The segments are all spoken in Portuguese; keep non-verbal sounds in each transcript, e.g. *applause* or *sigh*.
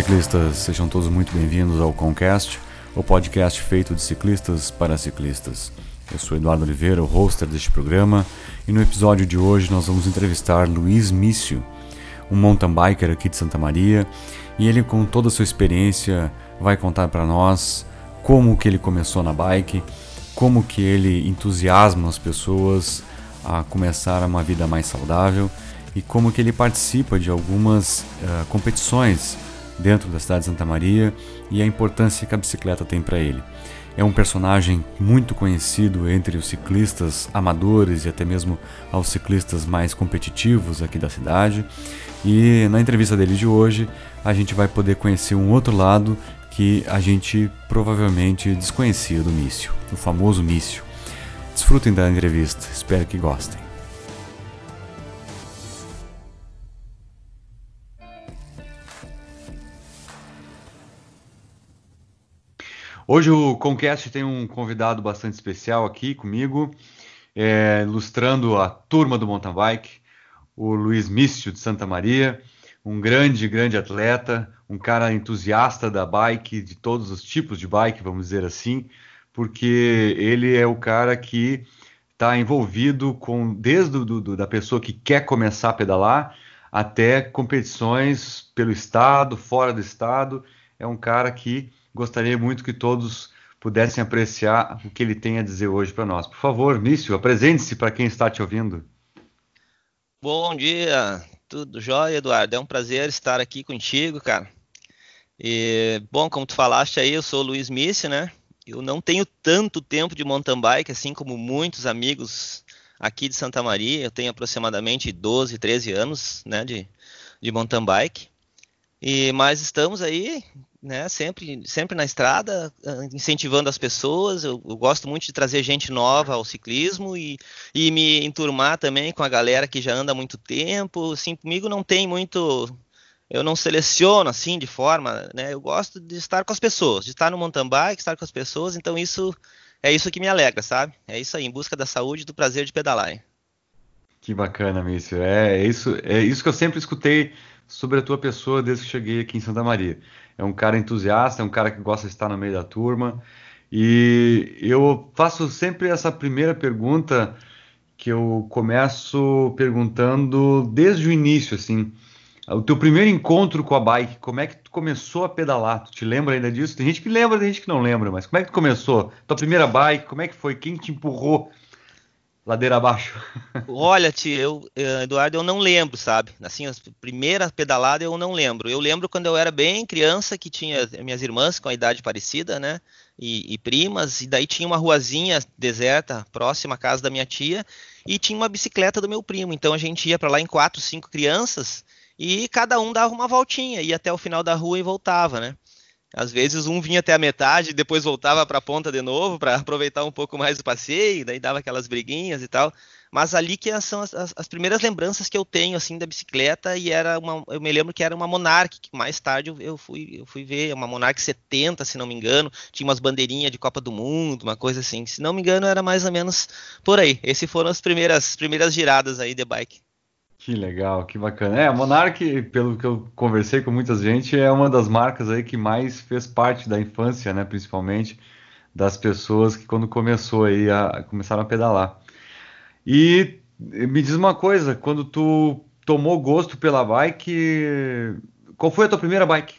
Ciclistas, sejam todos muito bem-vindos ao Concast, o podcast feito de ciclistas para ciclistas. Eu sou Eduardo Oliveira, o hoster deste programa, e no episódio de hoje nós vamos entrevistar Luiz Mício, um mountain biker aqui de Santa Maria, e ele com toda a sua experiência vai contar para nós como que ele começou na bike, como que ele entusiasma as pessoas a começar uma vida mais saudável e como que ele participa de algumas uh, competições dentro da cidade de Santa Maria e a importância que a bicicleta tem para ele. É um personagem muito conhecido entre os ciclistas amadores e até mesmo aos ciclistas mais competitivos aqui da cidade. E na entrevista dele de hoje, a gente vai poder conhecer um outro lado que a gente provavelmente desconhecia do Mício, o famoso Mício. Desfrutem da entrevista, espero que gostem. Hoje o Conquest tem um convidado bastante especial aqui comigo, é, ilustrando a turma do mountain bike, o Luiz Mício de Santa Maria, um grande, grande atleta, um cara entusiasta da bike, de todos os tipos de bike, vamos dizer assim, porque ele é o cara que está envolvido com desde do, do, da pessoa que quer começar a pedalar até competições pelo estado, fora do estado. É um cara que gostaria muito que todos pudessem apreciar o que ele tem a dizer hoje para nós. Por favor, Mício, apresente-se para quem está te ouvindo. Bom dia, tudo jóia, Eduardo? É um prazer estar aqui contigo, cara. E, bom, como tu falaste aí, eu sou o Luiz Mício, né? Eu não tenho tanto tempo de mountain bike, assim como muitos amigos aqui de Santa Maria. Eu tenho aproximadamente 12, 13 anos, né, de, de mountain bike. E, mas estamos aí né? Sempre, sempre na estrada, ah, incentivando as pessoas. Eu, eu, gosto muito de trazer gente nova ao ciclismo e, e me enturmar também com a galera que já anda há muito tempo. Assim, comigo não tem muito. Eu não seleciono assim de forma, né? Eu gosto de estar com as pessoas, de estar no mountain bike, estar com as pessoas. Então isso é isso que me alegra, sabe? É isso aí, em busca da saúde do prazer de pedalar. Que bacana, Mício. É isso, é isso que eu sempre escutei sobre a tua pessoa desde que cheguei aqui em Santa Maria é um cara entusiasta, é um cara que gosta de estar no meio da turma. E eu faço sempre essa primeira pergunta que eu começo perguntando desde o início, assim, o teu primeiro encontro com a bike, como é que tu começou a pedalar? Tu te lembra ainda disso? Tem gente que lembra, tem gente que não lembra, mas como é que tu começou? Tua primeira bike, como é que foi? Quem te empurrou ladeira abaixo? *laughs* Olha, tio, eu, eh, Eduardo, eu não lembro, sabe? Assim, a primeira pedalada eu não lembro. Eu lembro quando eu era bem criança, que tinha minhas irmãs com a idade parecida, né? E, e primas, e daí tinha uma ruazinha deserta próxima à casa da minha tia, e tinha uma bicicleta do meu primo. Então a gente ia para lá em quatro, cinco crianças, e cada um dava uma voltinha, ia até o final da rua e voltava, né? Às vezes um vinha até a metade, depois voltava para a ponta de novo para *laughs* aproveitar um pouco mais o passeio, daí dava aquelas briguinhas e tal. Mas ali que são as, as, as, primeiras lembranças que eu tenho assim da bicicleta e era uma, eu me lembro que era uma Monarch, que mais tarde eu, eu fui eu fui ver, uma Monarch 70, se não me engano, tinha umas bandeirinhas de Copa do Mundo, uma coisa assim. Se não me engano era mais ou menos por aí. Essas foram as primeiras primeiras giradas aí de bike. Que legal, que bacana. É, a Monarch, pelo que eu conversei com muita gente, é uma das marcas aí que mais fez parte da infância, né, principalmente das pessoas que quando começou aí a começaram a pedalar. E me diz uma coisa, quando tu tomou gosto pela bike, qual foi a tua primeira bike?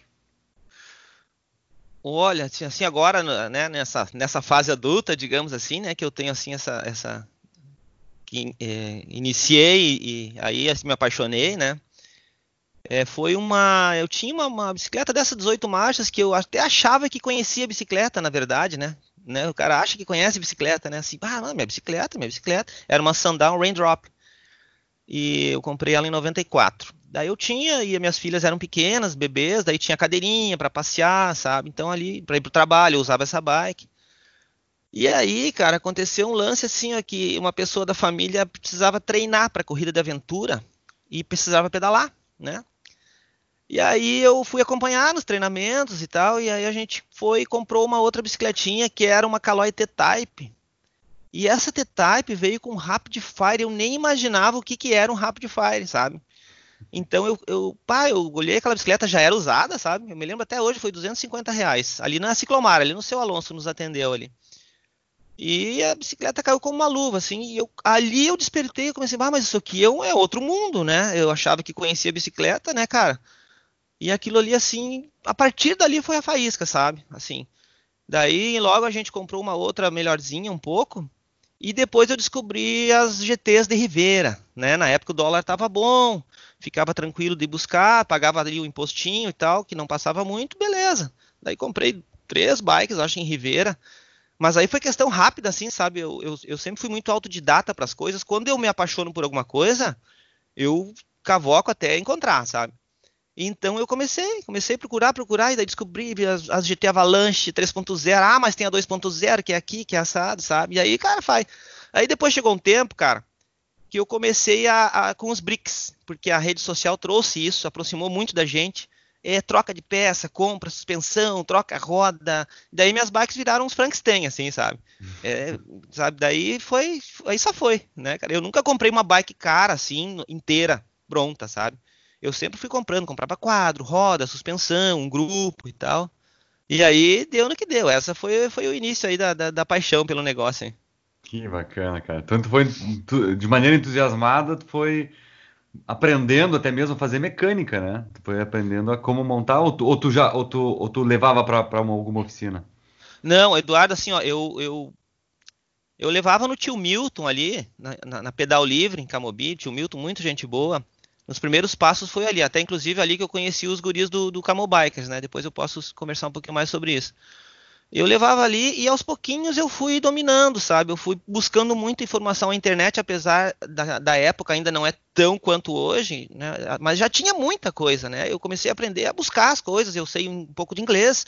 Olha, assim, assim agora, né, nessa, nessa fase adulta, digamos assim, né, que eu tenho assim essa, essa que é, iniciei e aí assim, me apaixonei, né? É, foi uma. Eu tinha uma, uma, bicicleta dessa 18 marchas que eu até achava que conhecia bicicleta, na verdade, né? né? O cara acha que conhece bicicleta, né? Assim, ah, não, minha bicicleta, minha bicicleta. Era uma Sundown Raindrop. E eu comprei ela em 94. Daí eu tinha, e minhas filhas eram pequenas, bebês, daí tinha cadeirinha para passear, sabe? Então ali, para ir pro trabalho, eu usava essa bike. E aí, cara, aconteceu um lance assim, ó, que uma pessoa da família precisava treinar para corrida de aventura e precisava pedalar, né? E aí eu fui acompanhar nos treinamentos e tal, e aí a gente foi e comprou uma outra bicicletinha que era uma Caloi T-Type. E essa T-Type veio com Rapid Fire, eu nem imaginava o que, que era um Rapid Fire, sabe? Então eu, eu, pá, eu olhei aquela bicicleta, já era usada, sabe? Eu me lembro até hoje, foi 250 reais. Ali na Ciclomar, ali no seu Alonso nos atendeu ali. E a bicicleta caiu como uma luva, assim, e eu, ali eu despertei, eu comecei, ah, mas isso aqui é, um, é outro mundo, né? Eu achava que conhecia bicicleta, né, cara? E aquilo ali, assim, a partir dali foi a faísca, sabe? Assim, daí logo a gente comprou uma outra melhorzinha um pouco, e depois eu descobri as GTs de Rivera, né? Na época o dólar estava bom, ficava tranquilo de buscar, pagava ali o impostinho e tal, que não passava muito, beleza. Daí comprei três bikes, acho, em Rivera. Mas aí foi questão rápida, assim, sabe? Eu, eu, eu sempre fui muito autodidata para as coisas. Quando eu me apaixono por alguma coisa, eu cavoco até encontrar, sabe? Então eu comecei, comecei a procurar, procurar, e daí descobri as, as GT Avalanche 3.0, ah, mas tem a 2.0, que é aqui, que é assado, sabe? E aí, cara, faz. Aí depois chegou um tempo, cara, que eu comecei a, a, com os BRICS, porque a rede social trouxe isso, aproximou muito da gente. É, troca de peça, compra, suspensão, troca roda. Daí minhas bikes viraram uns Frankenstein, assim, sabe? *laughs* É, sabe? Daí foi, aí só foi, né, cara? Eu nunca comprei uma bike cara, assim, inteira, pronta, sabe? eu sempre fui comprando, comprava quadro, roda, suspensão, um grupo e tal. E aí deu no que deu. Essa foi, foi o início aí da, da, da paixão pelo negócio. Hein? Que bacana, cara. Tanto foi tu, de maneira entusiasmada, tu foi aprendendo até mesmo a fazer mecânica, né? Tu foi aprendendo a como montar, ou tu, ou tu já, ou tu, ou tu levava para alguma oficina? Não, Eduardo, assim, ó, eu, eu, eu levava no tio Milton ali, na, na, na Pedal Livre, em Camobi, tio Milton, muito gente boa. Nos primeiros passos foi ali, até inclusive ali que eu conheci os guris do, do Camel Bikers, né? Depois eu posso conversar um pouquinho mais sobre isso. Eu levava ali e aos pouquinhos eu fui dominando, sabe? Eu fui buscando muita informação na internet, apesar da, da época ainda não é tão quanto hoje, né? Mas já tinha muita coisa, né? Eu comecei a aprender a buscar as coisas, eu sei um pouco de inglês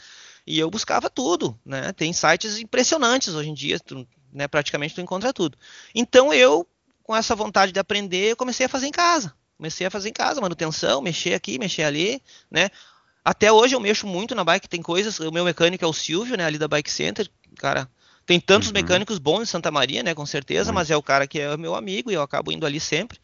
e eu buscava tudo, né? Tem sites impressionantes hoje em dia, tu, né? Praticamente tu encontra tudo. Então eu, com essa vontade de aprender, comecei a fazer em casa. Comecei a fazer em casa, manutenção, mexer aqui, mexer ali, né? Até hoje eu mexo muito na bike, tem coisas, o meu mecânico é o Silvio, né, ali da Bike Center, cara, tem tantos uhum. mecânicos bons em Santa Maria, né, com certeza, uhum. mas é o cara que é meu amigo e eu acabo indo ali sempre.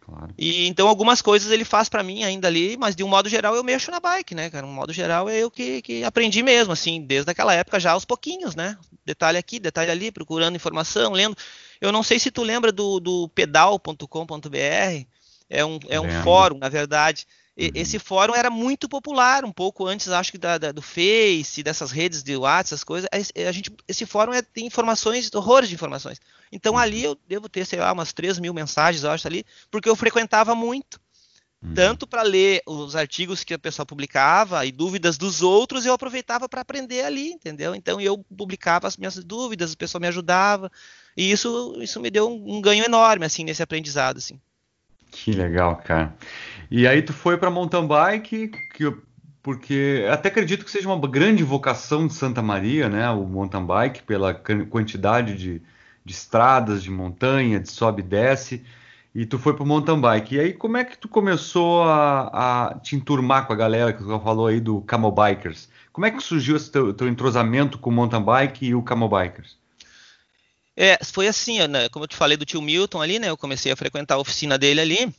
Claro. E então algumas coisas ele faz para mim ainda ali, mas de um modo geral eu mexo na bike, né, cara? Um modo geral é eu que, que aprendi mesmo, assim, desde aquela época já aos pouquinhos, né? Detalhe aqui, detalhe ali, procurando informação, lendo. Eu não sei se tu lembra do, do pedal.com.br, é um, é um fórum, na verdade. Uhum. Esse fórum era muito popular, um pouco antes, acho que da, da, do Face, dessas redes de WhatsApp, essas coisas. A gente, esse fórum é, tem informações, horrores de informações. Então uhum. ali eu devo ter, sei lá, umas 3 mil mensagens, eu acho, ali, porque eu frequentava muito. Uhum. Tanto para ler os artigos que a pessoa publicava e dúvidas dos outros, eu aproveitava para aprender ali, entendeu? Então eu publicava as minhas dúvidas, a pessoa me ajudava, e isso, isso me deu um, um ganho enorme, assim, nesse aprendizado, assim. Que legal, cara. E aí tu foi para mountain bike, que, porque até acredito que seja uma grande vocação de Santa Maria, né? O mountain bike, pela quantidade de, de estradas, de montanha, de sobe e desce. E tu foi pro mountain bike. E aí, como é que tu começou a, a te enturmar com a galera que tu falou aí do Camel Bikers? Como é que surgiu esse teu, teu entrosamento com o mountain bike e o Camel Bikers? É, foi assim, né, como eu te falei do tio Milton ali, né? Eu comecei a frequentar a oficina dele ali.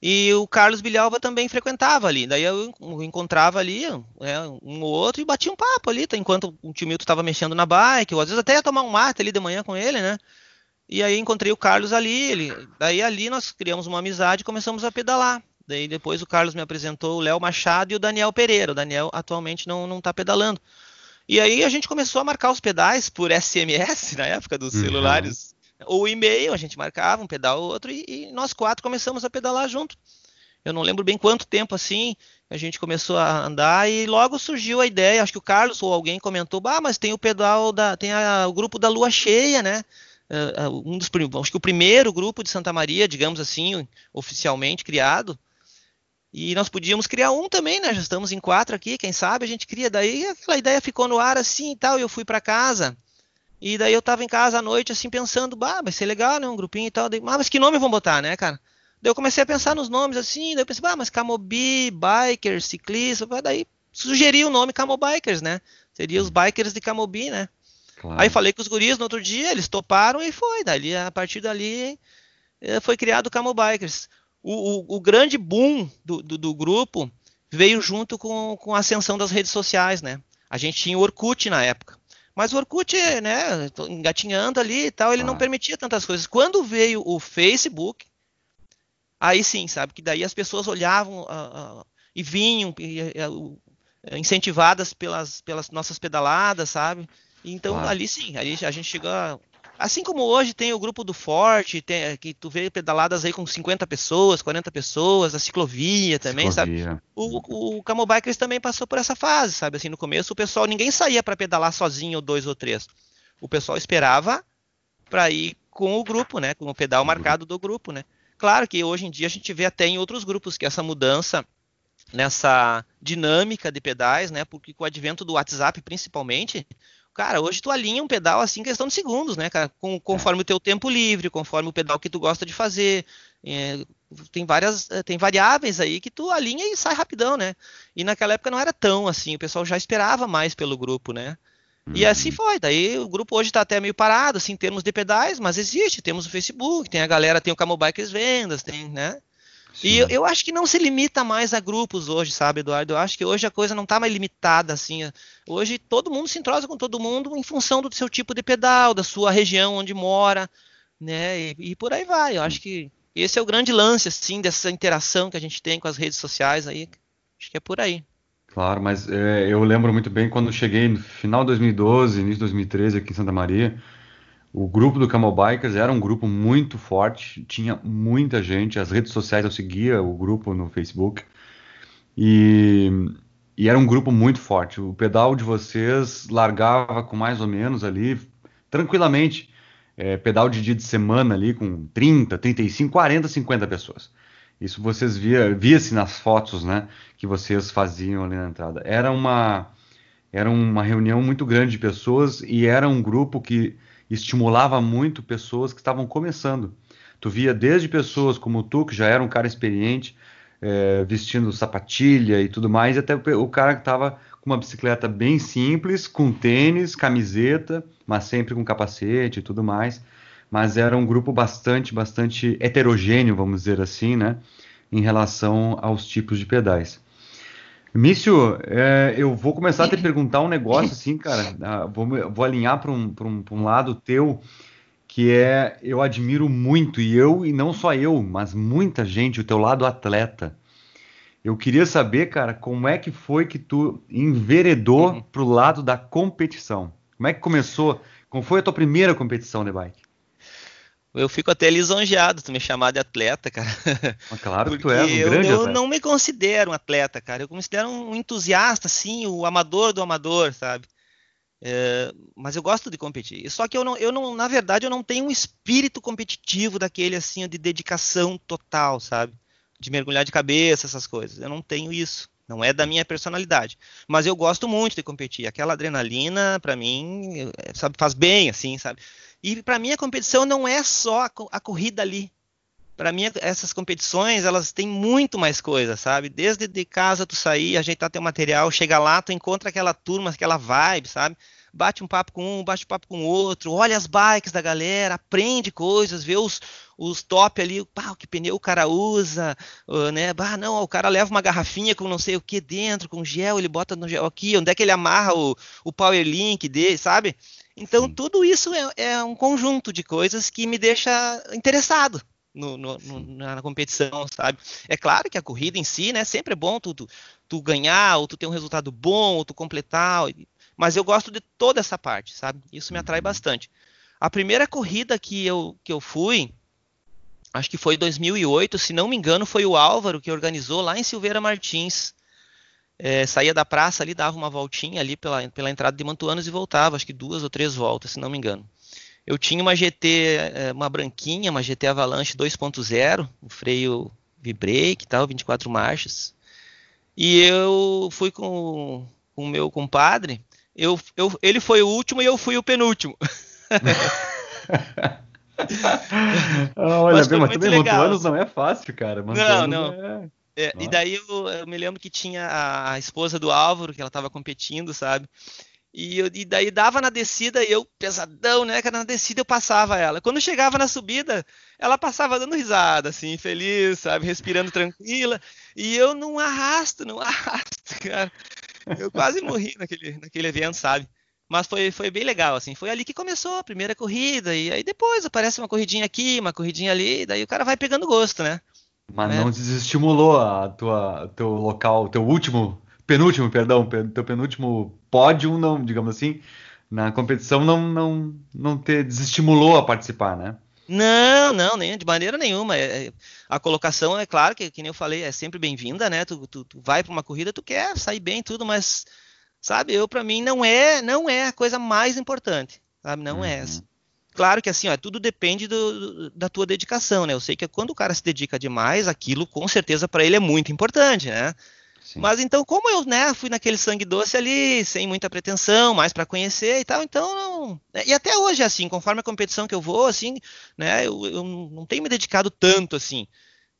E o Carlos Bilhalva também frequentava ali. Daí eu encontrava ali é, um ou outro e batia um papo ali, tá, enquanto o tio Milton estava mexendo na bike, ou às vezes até ia tomar um mate ali de manhã com ele, né? E aí encontrei o Carlos ali, ele, daí ali nós criamos uma amizade e começamos a pedalar. Daí depois o Carlos me apresentou o Léo Machado e o Daniel Pereira. O Daniel atualmente não, não tá pedalando. E aí a gente começou a marcar os pedais por SMS na época dos uhum. celulares. Ou e-mail, a gente marcava um pedal ou outro e, e, nós quatro começamos a pedalar junto. Eu não lembro bem quanto tempo assim, a gente começou a andar e logo surgiu a ideia, acho que o Carlos ou alguém comentou, ah, mas tem o pedal da, tem a, o grupo da lua cheia, né? Uh, um dos acho que o primeiro grupo de Santa Maria, digamos assim, oficialmente criado, e nós podíamos criar um também, né? Já estamos em quatro aqui, quem sabe a gente cria. Daí aquela ideia ficou no ar assim e tal. E eu fui para casa. E daí eu tava em casa à noite, assim, pensando, bah, vai ser legal, né? Um grupinho e tal. Daí, ah, mas que nome vão botar, né, cara? Daí eu comecei a pensar nos nomes assim. Daí eu pensei, bah, mas Camobi, Bikers, Ciclista. Daí sugeri o nome Camobikers, né? Seria os Bikers de Camobi, né? Claro. Aí falei com os guris no outro dia, eles toparam e foi. Dali, a partir dali, eh, foi criado o Camobikers. O, o, o grande boom do, do, do, grupo veio junto com, com a ascensão das redes sociais, né? A gente tinha o Orkut na época. Mas o Orkut, né, engatinhando ali e tal, ele ah. não permitia tantas coisas. Quando veio o Facebook, aí sim, sabe? Que daí as pessoas olhavam uh, uh, e vinham uh, incentivadas pelas, pelas nossas pedaladas, sabe? Então ah. ali sim, ali a gente chegou a, Assim como hoje tem o grupo do Forte, tem, que tu vê pedaladas aí com 50 pessoas, 40 pessoas, a ciclovia também, ciclovia. sabe? O, o Camel Bikers também passou por essa fase, sabe? Assim, no começo o pessoal, ninguém saía para pedalar sozinho, ou dois ou três. O pessoal esperava para ir com o grupo, né? Com o pedal marcado do grupo, né? Claro que hoje em dia a gente vê até em outros grupos que essa mudança nessa dinâmica de pedais, né? Porque com o advento do WhatsApp, principalmente, cara, hoje tu alinha um pedal assim em questão de segundos, né, cara? Com, conforme o teu tempo livre, conforme o pedal que tu gosta de fazer. É, tem várias, eh, tem variáveis aí que tu alinha e sai rapidão, né? E naquela época não era tão assim, o pessoal já esperava mais pelo grupo, né? E assim uhum. foi. Daí o grupo hoje está até meio parado, assim, em termos de pedais, mas existe. Temos o Facebook, tem a galera, tem o Camel Bikers Vendas, tem, né? Sim. E eu, eu, acho que não se limita mais a grupos hoje, sabe, Eduardo? Eu acho que hoje a coisa não está mais limitada, assim. Hoje todo mundo se entrosa com todo mundo em função do seu tipo de pedal, da sua região onde mora, né? E, e por aí vai. Eu acho que esse é o grande lance, assim, dessa interação que a gente tem com as redes sociais aí. Acho que é por aí. Claro, mas é, eu lembro muito bem quando cheguei no final de 2012, início de 2013 aqui em Santa Maria, o grupo do Camel Bikers era um grupo muito forte, tinha muita gente, as redes sociais eu seguia o grupo no Facebook e, e era um grupo muito forte. O pedal de vocês largava com mais ou menos ali, tranquilamente, é, pedal de dia de semana ali com 30, 35, 40, 50 pessoas. Isso vocês via, via-se nas fotos, né, que vocês faziam ali na entrada. Era uma era uma reunião muito grande de pessoas e era um grupo que estimulava muito pessoas que estavam começando. Tu via desde pessoas como tu, que já era um cara experiente, é, vestindo sapatilha e tudo mais, até o cara que estava com uma bicicleta bem simples, com tênis, camiseta, mas sempre com capacete e tudo mais mas era um grupo bastante, bastante heterogêneo, vamos dizer assim, né, em relação aos tipos de pedais. Mício, é, eu vou começar a te *laughs* perguntar um negócio assim, cara, ah, vou, vou alinhar para um, um, um lado teu, que é, eu admiro muito, e eu, e não só eu, mas muita gente, o teu lado atleta. Eu queria saber, cara, como é que foi que tu enveredou uhum. pro lado da competição? Como é que começou? Como foi a tua primeira competição de bike? Eu fico até lisonjeado tu me chamar de atleta, cara. Claro que tu é um grande eu, eu não me considero um atleta, cara. Eu me considero um entusiasta, sim, o amador do amador, sabe? É, mas eu gosto de competir. Só que eu não, eu não, na verdade, eu não tenho um espírito competitivo daquele assim de dedicação total, sabe? De mergulhar de cabeça, essas coisas. Eu não tenho isso. Não é da minha personalidade. Mas eu gosto muito de competir. Aquela adrenalina, para mim, sabe, faz bem, assim, sabe? E para mim a competição não é só a, a corrida ali. Para mim essas competições elas têm muito mais coisa, sabe? Desde de casa tu sair, ajeitar teu material, chega lá, tu encontra aquela turma, aquela vibe, sabe? Bate um papo com um, bate um papo com o outro, olha as bikes da galera, aprende coisas, vê os, os top ali, pá, que pneu o cara usa, né? Bah, não, o cara leva uma garrafinha com não sei o que dentro, com gel, ele bota no gel aqui, onde é que ele amarra o, o power link dele, sabe? Então, Sim. tudo isso é, é, um conjunto de coisas que me deixa interessado no, no, no, na competição, sabe? É claro que a corrida em si, né, sempre é bom tu, tu, tu, ganhar, ou tu ter um resultado bom, ou tu completar, mas eu gosto de toda essa parte, sabe? Isso me atrai uhum. bastante. A primeira corrida que eu, que eu fui, acho que foi em 2008, se não me engano, foi o Álvaro que organizou lá em Silveira Martins é, saía da praça ali, dava uma voltinha ali pela, pela entrada de Mantuanos e voltava, acho que duas ou três voltas, se não me engano. Eu tinha uma GT, é, uma branquinha, uma GT Avalanche 2.0, um freio V-brake e tal, 24 marchas. E eu fui com o meu compadre, eu, eu, ele foi o último e eu fui o penúltimo. *laughs* ah, olha, mas, bem, mas também Mantuanos não é fácil, cara. Não, não. É... É, e daí eu, eu, me lembro que tinha a, a, esposa do Álvaro, que ela estava competindo, sabe? E, eu, e daí dava na descida e eu, pesadão, né? Cara, na descida eu passava ela. Quando chegava na subida, ela passava dando risada, assim, feliz, sabe? Respirando tranquila. E eu não arrasto, não *laughs* arrasto, cara. Eu quase morri naquele, naquele evento, sabe? Mas foi, foi bem legal, assim. Foi ali que começou a primeira corrida. E aí depois aparece uma corridinha aqui, uma corridinha ali. Daí o cara vai pegando gosto, né? Mas é. não desestimulou a tua, teu local, teu último, penúltimo, perdão, teu penúltimo pódio, não, digamos assim, na competição não, não, não te desestimulou a participar, né? Não, não, nem, de maneira nenhuma. É, é, a colocação, é claro que, que nem eu falei, é sempre bem-vinda, né? Tu, tu, tu vai para uma corrida, tu quer sair bem tudo, mas, sabe, eu para mim não é não é a coisa mais importante, sabe? Não é uhum. é essa. Claro que assim, ó, tudo depende do, da tua dedicação, né? Eu sei que quando o cara se dedica demais, aquilo com certeza para ele é muito importante, né? Sim. Mas então, como eu né, fui naquele sangue doce ali, sem muita pretensão, mais para conhecer e tal, então não. Né, e até hoje, assim, conforme a competição que eu vou, assim, né, eu, eu não tenho me dedicado tanto assim.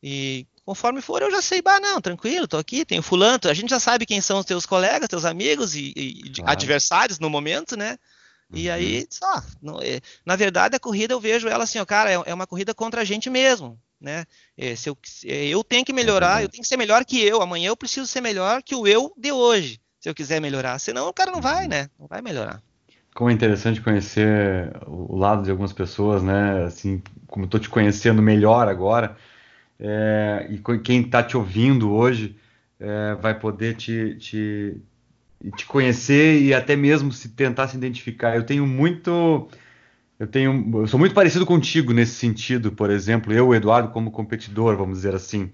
E conforme for, eu já sei, bah, não, tranquilo, tô aqui, tenho fulano, a gente já sabe quem são os teus colegas, teus amigos e, e claro. adversários no momento, né? E uhum. aí, só, não, é, na verdade, a corrida eu vejo ela assim, ó, cara, é, é uma corrida contra a gente mesmo, né? É, se eu, é, eu tenho que melhorar, uhum. eu tenho que ser melhor que eu. Amanhã eu preciso ser melhor que o eu de hoje, se eu quiser melhorar. Senão o cara não vai, né? Não vai melhorar. Como é interessante conhecer o lado de algumas pessoas, né? Assim, como estou te conhecendo melhor agora, é, e quem está te ouvindo hoje é, vai poder te, te, te conhecer e até mesmo se tentar se identificar. Eu tenho muito eu tenho eu sou muito parecido contigo nesse sentido, por exemplo, eu, Eduardo, como competidor, vamos dizer assim.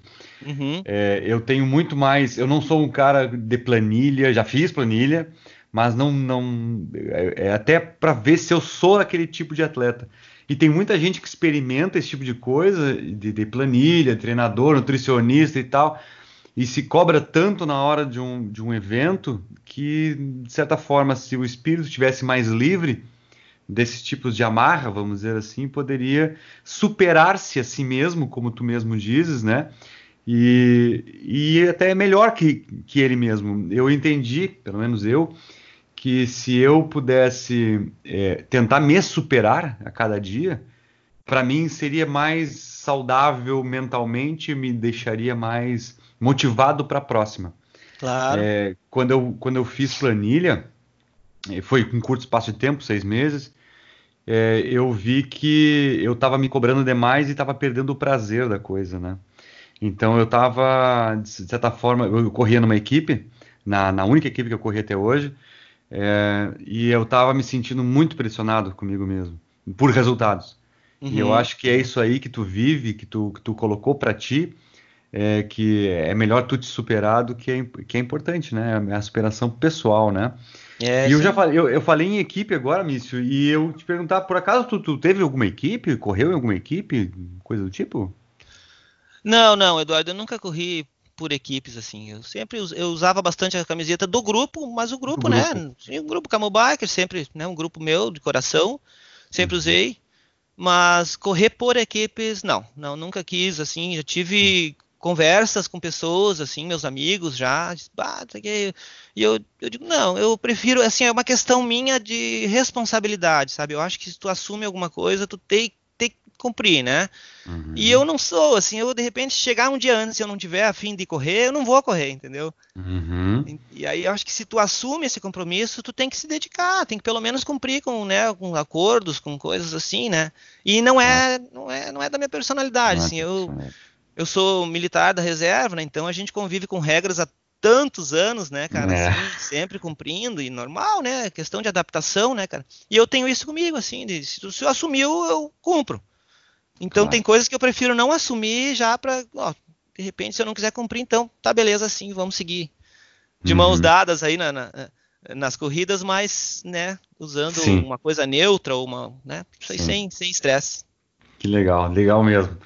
Uhum. É, eu tenho muito mais. Eu não sou um cara de planilha, já fiz planilha, mas não. não é, é até para ver se eu sou aquele tipo de atleta. E tem muita gente que experimenta esse tipo de coisa, de, de planilha, treinador, nutricionista e tal, e se cobra tanto na hora de um, de um evento que, de certa forma, se o espírito estivesse mais livre desses tipos de amarra, vamos dizer assim, poderia superar-se a si mesmo, como tu mesmo dizes, né? E, e até melhor que, que ele mesmo. Eu entendi, pelo menos eu, que se eu pudesse é, tentar me superar a cada dia, para mim seria mais saudável mentalmente, me deixaria mais motivado para a próxima. Claro. É, quando, eu, quando eu fiz planilha, é, foi com curto espaço de tempo, seis meses, é, eu vi que eu estava me cobrando demais e estava perdendo o prazer da coisa, né? Então eu estava, de certa forma, eu corria numa equipe, na, na única equipe que eu corri até hoje, é, e eu estava me sentindo muito pressionado comigo mesmo, por resultados. Uhum. E eu uhum. acho que é isso aí que tu vive, que tu, que tu colocou para ti, é, que é melhor tu te superar do que é, que é importante, né? É a superação pessoal, né? É, e eu já falei, eu, eu, falei em equipe agora, Mício, e eu te perguntar, por acaso tu, tu, teve alguma equipe? Correu em alguma equipe? Coisa do tipo? Não, não, Eduardo, eu nunca corri por equipes assim. Eu sempre eu usava bastante a camiseta do grupo, mas o grupo, né? O grupo Camel Biker, sempre, né? Um grupo meu de coração, sempre uhum. usei. Mas correr por equipes, não, não, nunca quis, assim, já tive conversas com pessoas, assim, meus amigos já, ah, e eu, eu digo, não, eu prefiro, assim, é uma questão minha de responsabilidade, sabe? Eu acho que se tu assume alguma coisa, tu tem, tem que cumprir, né? Uhum. E eu não sou, assim, eu de repente chegar um dia antes e eu não tiver a fim de correr, eu não vou correr, entendeu? Uhum. E, e, aí eu acho que se tu assume esse compromisso, tu tem que se dedicar, tem que pelo menos cumprir com, né, com acordos, com coisas assim, né? E não é, não é, não é da minha personalidade, não é assim, eu eu sou militar da reserva, né? Então a gente convive com regras há tantos anos, né, cara? É. Assim, sempre cumprindo e normal, né? Questão de adaptação, né, cara? E eu tenho isso comigo, assim, de, se, tu, se eu assumiu, eu cumpro. Então claro. tem coisas que eu prefiro não assumir já para, de repente, se eu não quiser cumprir, então tá beleza, assim, vamos seguir de uhum. mãos dadas aí na, na, nas corridas, mas, né, usando Sim. uma coisa neutra ou uma, né, sem sem estresse. Que legal, legal mesmo.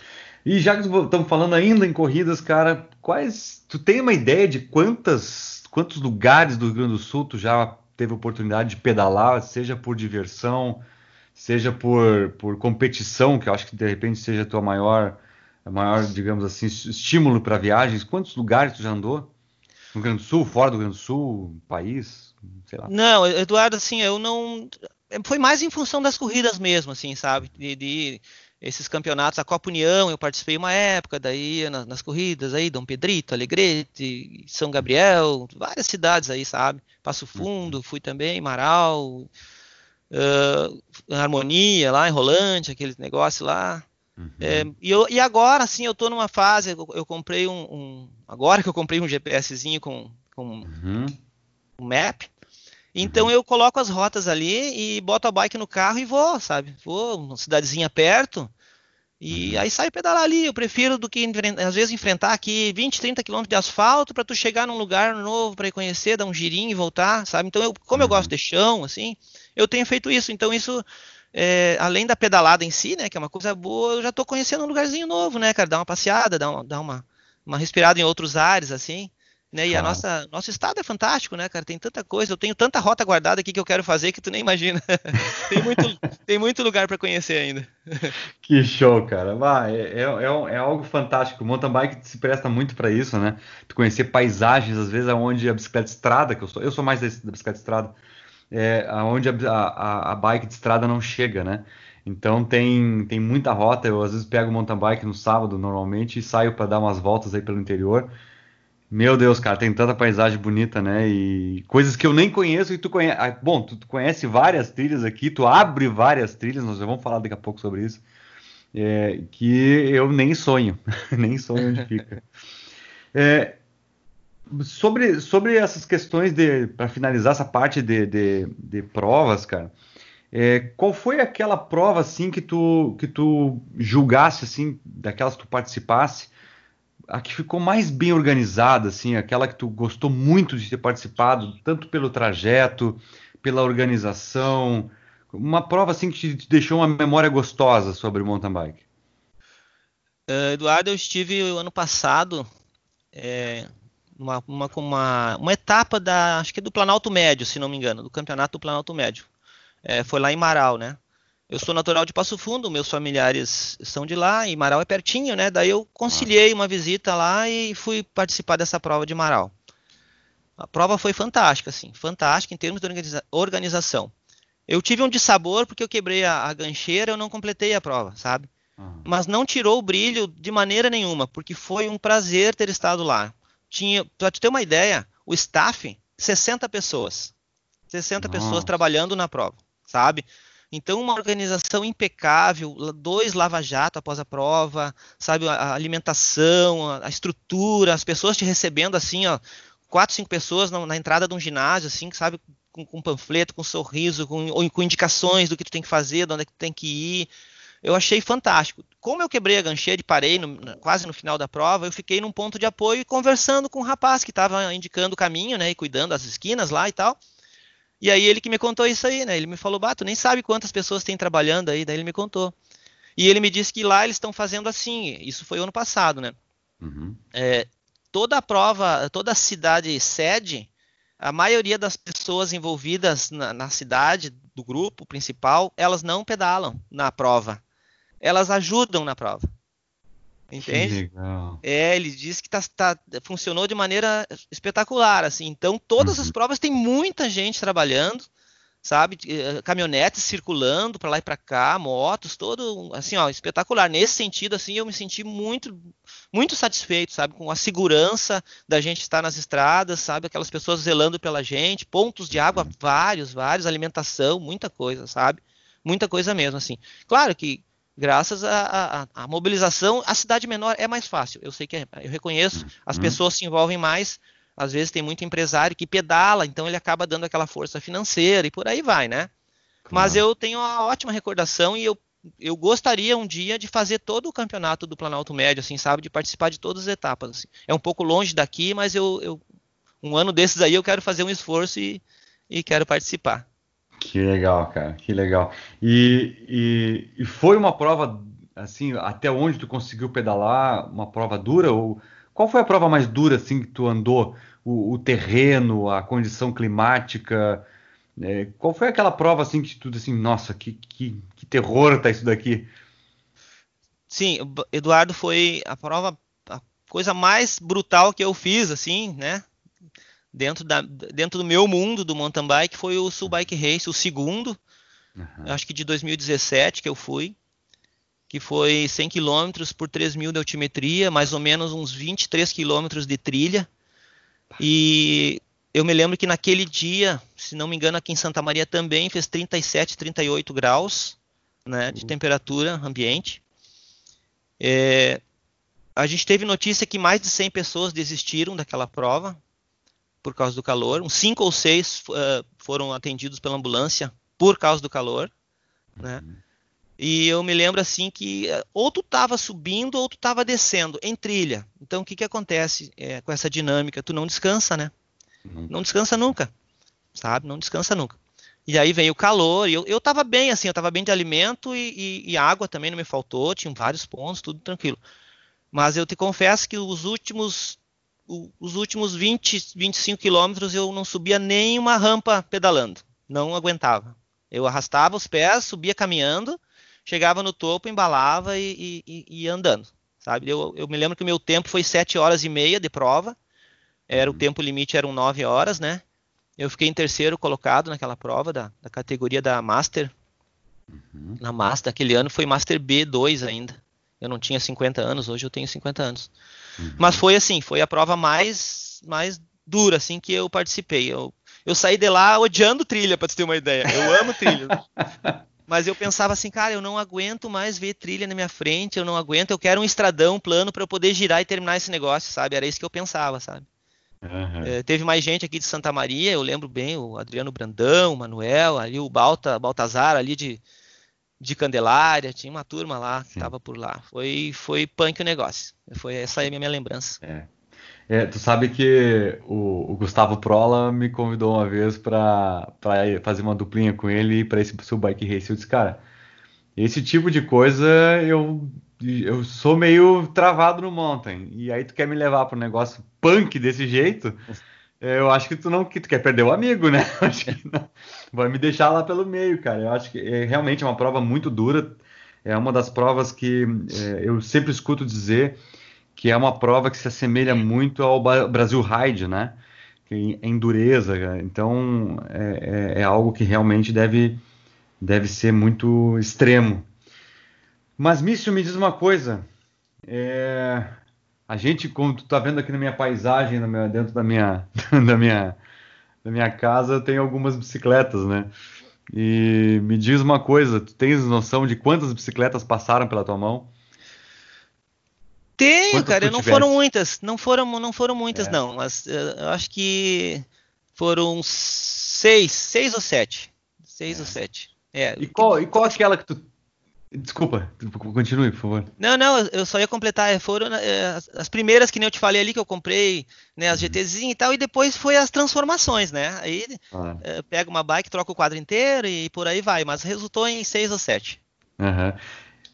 E já que estamos falando ainda em corridas, cara, quais. Tu tem uma ideia de quantas, quantos lugares do Rio Grande do Sul tu já teve oportunidade de pedalar, seja por diversão, seja por, por competição, que eu acho que de repente seja a tua maior, maior digamos assim, estímulo para viagens? Quantos lugares tu já andou? No Rio Grande do Sul, fora do Rio Grande do Sul, país, sei lá. Não, Eduardo, assim, eu não. Foi mais em função das corridas mesmo, assim, sabe? De, de esses campeonatos, a Copa União, eu participei uma época, daí nas, nas corridas aí, Dom Pedrito, Alegrete, São Gabriel, várias cidades aí, sabe? Passo Fundo, uhum. fui também, Marau, uh, Harmonia lá em Rolante, aquele negócio lá. Uhum. É, e, eu, e, agora, assim, eu tô numa fase, eu, eu comprei um, um, Agora que eu comprei um GPSzinho com, com uhum. um map, então uhum. eu coloco as rotas ali e boto a bike no carro e vou, sabe? Vou uma cidadezinha perto e uhum. aí saio pedalar ali. Eu prefiro do que às vezes enfrentar aqui 20, 30 quilômetros de asfalto para tu chegar num lugar novo para conhecer, dar um girinho e voltar, sabe? Então eu, como eu gosto de chão, assim, eu tenho feito isso. Então isso é, além da pedalada em si, né, que é uma coisa boa, eu já estou conhecendo um lugarzinho novo, né, cara, dar uma passeada, dar uma, dar uma, uma respirada em outros ares, assim, né, e a nossa, nosso estado é fantástico, né, cara, tem tanta coisa, eu tenho tanta rota guardada aqui que eu quero fazer que tu nem imagina, *laughs* tem, muito, tem muito lugar para conhecer ainda. *laughs* que show, cara, é, é, é, é, algo fantástico, o mountain bike se presta muito para isso, né, tu conhecer paisagens, às vezes, aonde a bicicleta estrada, que eu sou, eu sou mais da bicicleta estrada, é, onde a, a, a, bike de estrada não chega, né? Então tem, tem muita rota. Eu às vezes pego o mountain bike no sábado normalmente e saio para dar umas voltas aí pelo interior. Meu Deus, cara, tem tanta paisagem bonita, né? E coisas que eu nem conheço e tu conhece. Ah, bom, tu, conhece várias trilhas aqui, tu abre várias trilhas, nós já vamos falar daqui a pouco sobre isso. É, que eu nem sonho, *laughs* nem sonho onde fica. É, sobre, sobre essas questões de para finalizar essa parte de, de, de provas, cara, é, qual foi aquela prova assim que tu que tu julgasse assim daquelas que tu participasse, a que ficou mais bem organizada assim, aquela que tu gostou muito de ter participado, tanto pelo trajeto, pela organização, uma prova assim que te deixou uma memória gostosa sobre o mountain bike? Uh, Eduardo, eu estive ano passado é, uma, uma, uma, uma etapa da, acho que é do Planalto Médio, se não me engano, do campeonato do Planalto Médio. É, foi lá em Marau, né? Eu sou natural de Passo Fundo, meus familiares são de lá e Marau é pertinho, né? Daí eu conciliei uma visita lá e fui participar dessa prova de Marau. A prova foi fantástica, assim, fantástica em termos de organiza organização. Eu tive um dissabor porque eu quebrei a, a gancheira, eu não completei a prova, sabe? Uhum. Mas não tirou o brilho de maneira nenhuma, porque foi um prazer ter estado lá tinha, para te ter uma ideia, o staff, 60 pessoas. 60 Nossa. pessoas trabalhando na prova, sabe? Então, uma organização impecável, dois lava-jato após a prova, sabe? A alimentação, a estrutura, as pessoas te recebendo assim, ó, quatro, cinco pessoas na, na entrada de um ginásio, assim, sabe? Com, com panfleto, com sorriso, com, com indicações do que tu tem que fazer, de onde é que tu tem que ir eu achei fantástico. Como eu quebrei a gancheira e parei no, quase no final da prova, eu fiquei num ponto de apoio conversando com o um rapaz que estava indicando o caminho, né, e cuidando das esquinas lá e tal. E aí ele que me contou isso aí, né? Ele me falou, Bato, nem sabe quantas pessoas tem trabalhando aí, daí ele me contou. E ele me disse que lá eles estão fazendo assim, isso foi ano passado, né? Uhum. É, toda a prova, toda a cidade sede, a maioria das pessoas envolvidas na, na cidade, do grupo principal, elas não pedalam na prova elas ajudam na prova. Entende? É, ele diz que tá, tá, funcionou de maneira espetacular, assim. Então, todas uhum. as provas tem muita gente trabalhando, sabe? Eh, caminhonetes circulando para lá e para cá, motos, todo, assim, ó, espetacular. Nesse sentido, assim, eu me senti muito, muito satisfeito, sabe? Com a segurança da gente estar nas estradas, sabe? Aquelas pessoas zelando pela gente, pontos de água, uhum. vários, vários, alimentação, muita coisa, sabe? Muita coisa mesmo, assim. Claro que graças à mobilização, a cidade menor é mais fácil. Eu sei que é, eu reconheço, as uhum. pessoas se envolvem mais. Às vezes tem muito empresário que pedala, então ele acaba dando aquela força financeira e por aí vai, né? Claro. Mas eu tenho uma ótima recordação e eu, eu gostaria um dia de fazer todo o campeonato do Planalto Médio, assim, sabe? De participar de todas as etapas. Assim. É um pouco longe daqui, mas eu, eu um ano desses aí eu quero fazer um esforço e, e quero participar. Que legal, cara, que legal. E, e, e, foi uma prova, assim, até onde tu conseguiu pedalar, uma prova dura? Ou qual foi a prova mais dura, assim, que tu andou? O, o terreno, a condição climática? É, qual foi aquela prova, assim, que tu, assim, nossa, que, que, que terror tá isso daqui? Sim, Eduardo, foi a prova, a coisa mais brutal que eu fiz, assim, né? Dentro, da, dentro do meu mundo do mountain bike foi o Sul Bike Race, o segundo, uhum. acho que de 2017 que eu fui, que foi 100 km por 3 mil de altimetria, mais ou menos uns 23 km de trilha. E eu me lembro que naquele dia, se não me engano, aqui em Santa Maria também fez 37, 38 graus né, de uhum. temperatura ambiente. É, a gente teve notícia que mais de 100 pessoas desistiram daquela prova por causa do calor. Uns 5 ou 6 uh, eh, foram atendidos pela ambulância por causa do calor. Né? Uhum. E eu me lembro assim que uh, ou tu estava subindo ou tu estava descendo em trilha. Então o que, que acontece é, com essa dinâmica? Tu não descansa, né? Uhum. Não descansa nunca, sabe? Não descansa nunca. E aí vem o calor, e eu, eu tava bem, assim, eu tava bem de alimento e, e, e água também não me faltou, tinha vários pontos, tudo tranquilo. Mas eu te confesso que os últimos os últimos 20, 25 quilômetros eu não subia nem uma rampa pedalando. Não aguentava. Eu arrastava os pés, subia caminhando, chegava no topo, embalava e, e, e ia andando. Sabe? Eu, eu, me lembro que o meu tempo foi 7 horas e meia de prova. Era o uhum. tempo limite eram 9 horas, né? Eu fiquei em terceiro colocado naquela prova da, da categoria da Master. Uhum. Na Master, aquele ano foi Master B2 ainda. Eu não tinha 50 anos, hoje eu tenho 50 anos. Uhum. Mas foi assim, foi a prova mais, mais dura assim que eu participei. Eu, eu saí de lá odiando trilha, para ter uma ideia. Eu amo trilha. *laughs* Mas eu pensava assim, cara, eu não aguento mais ver trilha na minha frente, eu não aguento, eu quero um estradão plano para eu poder girar e terminar esse negócio, sabe? Era isso que eu pensava, sabe? Uhum. É, teve mais gente aqui de Santa Maria, eu lembro bem, o Adriano Brandão, o Manuel, ali o Balta, Baltazar ali de, de Candelária, tinha uma turma lá que estava por lá. Foi, foi punk o negócio. Foi essa aí a minha lembrança. É. É, tu sabe que o, o, Gustavo Prola me convidou uma vez para fazer uma duplinha com ele para esse seu bike race. Eu disse, cara, esse tipo de coisa eu, eu sou meio travado no mountain. E aí tu quer me levar para um negócio punk desse jeito? *laughs* É, eu acho que tu não que tu quer perder o amigo, né? *laughs* Vai me deixar lá pelo meio, cara. Eu acho que é realmente é uma prova muito dura. É uma das provas que é, eu sempre escuto dizer que é uma prova que se assemelha muito ao Brasil Ride, né? Em, dureza. Então é, é, é algo que realmente deve, deve ser muito extremo. Mas, Mício, me diz uma coisa. É, a gente, como tu tá vendo aqui na minha paisagem, minha, dentro da minha, *laughs* da minha, da minha casa, tem algumas bicicletas, né? E me diz uma coisa, tu tens noção de quantas bicicletas passaram pela tua mão? Tenho, quantas cara, não tivesse? foram muitas, não foram, não foram muitas é. não, mas uh, eu acho que foram seis, seis ou sete, seis é. ou sete. É. E qual, e qual aquela que tu Desculpa, continue, por favor. Não, não, eu só ia completar. Foram é, as primeiras que nem eu te falei ali que eu comprei, né, as uhum. GTzinhas e tal, e depois foi as transformações, né? Aí ah. é, pega uma bike, troca o quadro inteiro e por aí vai, mas resultou em seis ou sete. Uhum.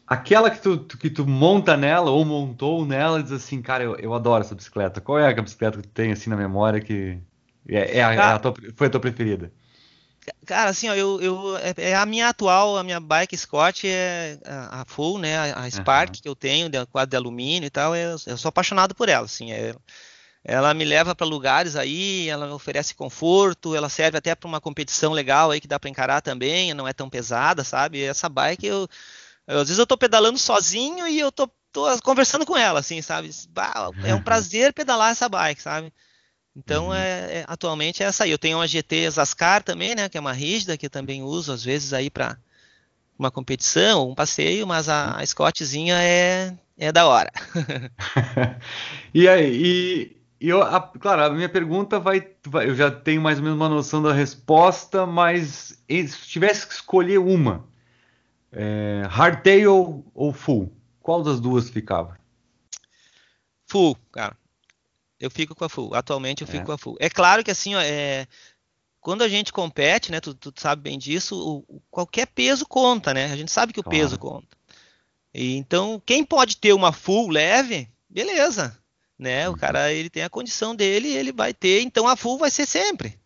Aquela que tu, que tu monta nela ou montou nela, diz assim, cara, eu, eu adoro essa bicicleta. Qual é a bicicleta que tu tem assim na memória que é, é a, é a tua, foi a tua preferida? Cara, assim, ó, eu, eu, é, é, a minha atual, a minha bike Scott é a, a Full, né, a, a Spark uhum. que eu tenho, de quadro de alumínio e tal, eu, eu sou apaixonado por ela, assim, é, ela me leva para lugares aí, ela oferece conforto, ela serve até para uma competição legal aí que dá para encarar também, não é tão pesada, sabe? Essa bike eu, eu, às vezes eu tô pedalando sozinho e eu tô, tô conversando com ela, assim, sabe? É um prazer pedalar essa bike, sabe? Então, uhum. é, é, atualmente é essa aí. Eu tenho uma GT Zascar também, né, que é uma rígida, que eu também uso às vezes aí para uma competição, um passeio, mas a, a Scottzinha é, é da hora. *laughs* e aí, e, e eu, a, claro, a minha pergunta vai, vai, eu já tenho mais ou menos uma noção da resposta, mas se tivesse que escolher uma, é, hardtail ou full, qual das duas ficava? Full, cara. Eu fico com a full. Atualmente eu fico é. com a full. É claro que assim, ó, é, quando a gente compete, né, tu, tu sabe bem disso, o, qualquer peso conta, né? A gente sabe que o claro. peso conta. E, então, quem pode ter uma full leve, beleza, né? Uhum. O cara ele tem a condição dele, ele vai ter, então a full vai ser sempre.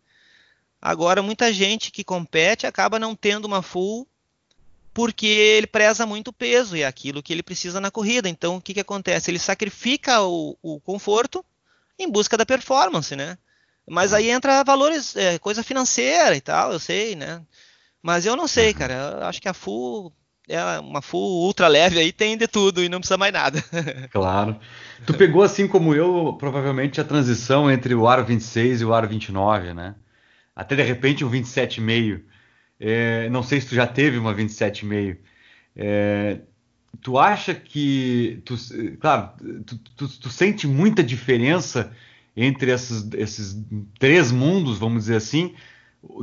Agora, muita gente que compete acaba não tendo uma full porque ele preza muito peso e é aquilo que ele precisa na corrida. Então, o que, que acontece? Ele sacrifica o, o conforto em busca da performance, né? Mas aí entra valores, é, coisa financeira e tal, eu sei, né? Mas eu não sei, uhum. cara. Eu acho que a Full é uma full ultra leve aí tem de tudo e não precisa mais nada. *laughs* claro. Tu pegou assim como eu, provavelmente a transição entre o aro 26 e o aro 29, né? Até de repente um 27,5. É, não sei se tu já teve uma 27,5. É, tu acha que, tu, claro, tu, tu, tu, sente muita diferença entre esses, esses três mundos, vamos dizer assim?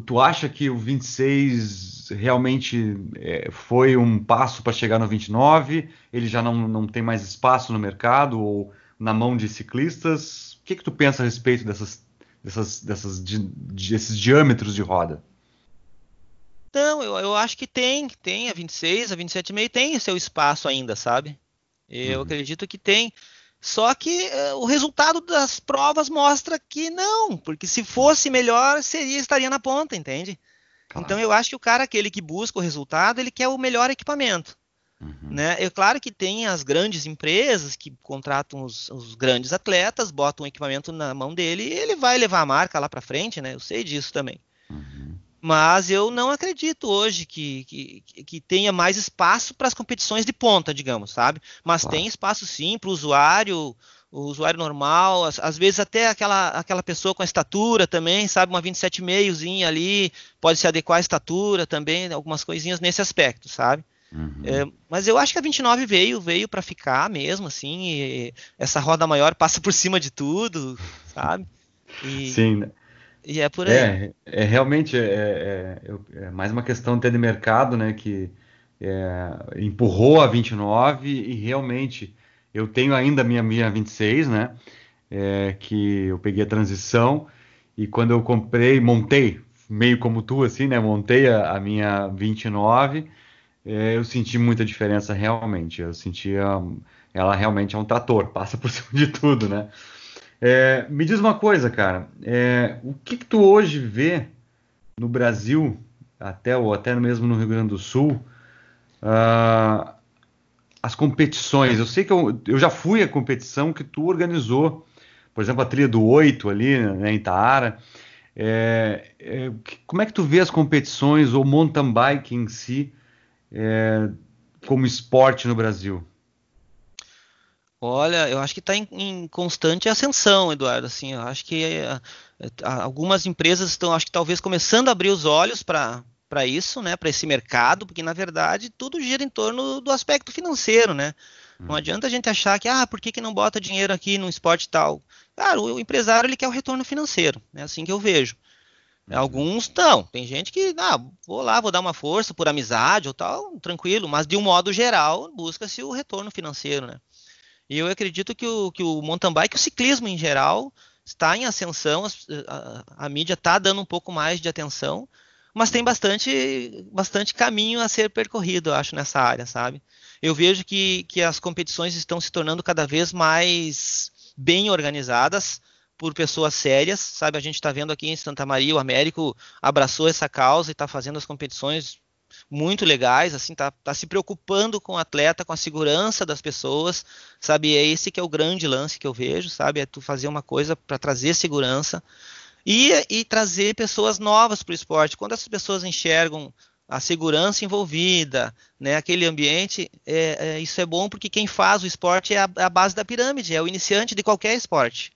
Tu acha que o 26 realmente é, foi um passo para chegar no 29? Ele já não, não tem mais espaço no mercado ou na mão de ciclistas? O que, que tu pensa a respeito dessas, dessas, dessas, de, desses diâmetros de roda? Não, eu, eu acho que tem, tem a 26, a 27,5 tem seu espaço ainda, sabe? Eu uhum. acredito que tem. Só que uh, o resultado das provas mostra que não, porque se fosse melhor, seria estaria na ponta, entende? Claro. Então eu acho que o cara aquele que busca o resultado, ele quer o melhor equipamento. Uhum. Né? É claro que tem as grandes empresas que contratam os, os, grandes atletas, botam o equipamento na mão dele e ele vai levar a marca lá para frente, né? Eu sei disso também. Mas eu não acredito hoje que, que, que tenha mais espaço para as competições de ponta, digamos, sabe? Mas tem espaço sim para o usuário, o usuário normal, às, às, vezes até aquela, aquela pessoa com a estatura também, sabe? Uma 27,5zinha ali, pode se adequar à estatura também, algumas coisinhas nesse aspecto, sabe? Uhum. É, mas eu acho que a 29 veio, veio para ficar mesmo, assim, essa roda maior passa por cima de tudo, sabe? E... Sim, né? E é por aí. É, é realmente é, é, é, é mais uma questão de mercado, né? Que é, empurrou a 29 e realmente eu tenho ainda a minha, minha 26, né? É, que eu peguei a transição e quando eu comprei, montei, meio como tu, assim, né? Montei a, a minha 29, é, eu senti muita diferença realmente. Eu sentia. Ela realmente é um trator, passa por *laughs* cima de tudo, né? É, me diz uma coisa, cara. É, o que, que, tu hoje vê no Brasil, até ou até mesmo no Rio Grande do Sul, uh, as competições? Eu sei que eu, eu, já fui à competição que tu organizou, por exemplo, a trilha do Oito ali né, em Itaara. É, é como é que tu vê as competições ou mountain bike em si é, como esporte no Brasil? Olha, eu acho que está em, em, constante ascensão, Eduardo. Assim, eu acho que é, algumas empresas estão, acho que talvez começando a abrir os olhos para para isso, né, para esse mercado, porque na verdade tudo gira em torno do aspecto financeiro, né? Não hum. adianta a gente achar que, ah, por que, que não bota dinheiro aqui no esporte tal? Claro, o empresário ele quer o retorno financeiro, é assim que eu vejo. Uhum. Alguns não, tem gente que, ah, vou lá, vou dar uma força por amizade ou tal, tranquilo, mas de um modo geral busca-se o retorno financeiro, né? E eu acredito que o, que o mountain bike, o ciclismo em geral, está em ascensão, a, a, a mídia está dando um pouco mais de atenção, mas tem bastante, bastante caminho a ser percorrido, eu acho, nessa área, sabe? Eu vejo que, que as competições estão se tornando cada vez mais bem organizadas por pessoas sérias, sabe? A gente está vendo aqui em Santa Maria, o Américo abraçou essa causa e está fazendo as competições muito legais, assim, tá, tá se preocupando com o atleta, com a segurança das pessoas, sabe? É esse que é o grande lance que eu vejo, sabe? É tu fazer uma coisa para trazer segurança e, e trazer pessoas novas para o esporte. Quando as pessoas enxergam a segurança envolvida, né, aquele ambiente, é, é, isso é bom porque quem faz o esporte é a, a base da pirâmide, é o iniciante de qualquer esporte.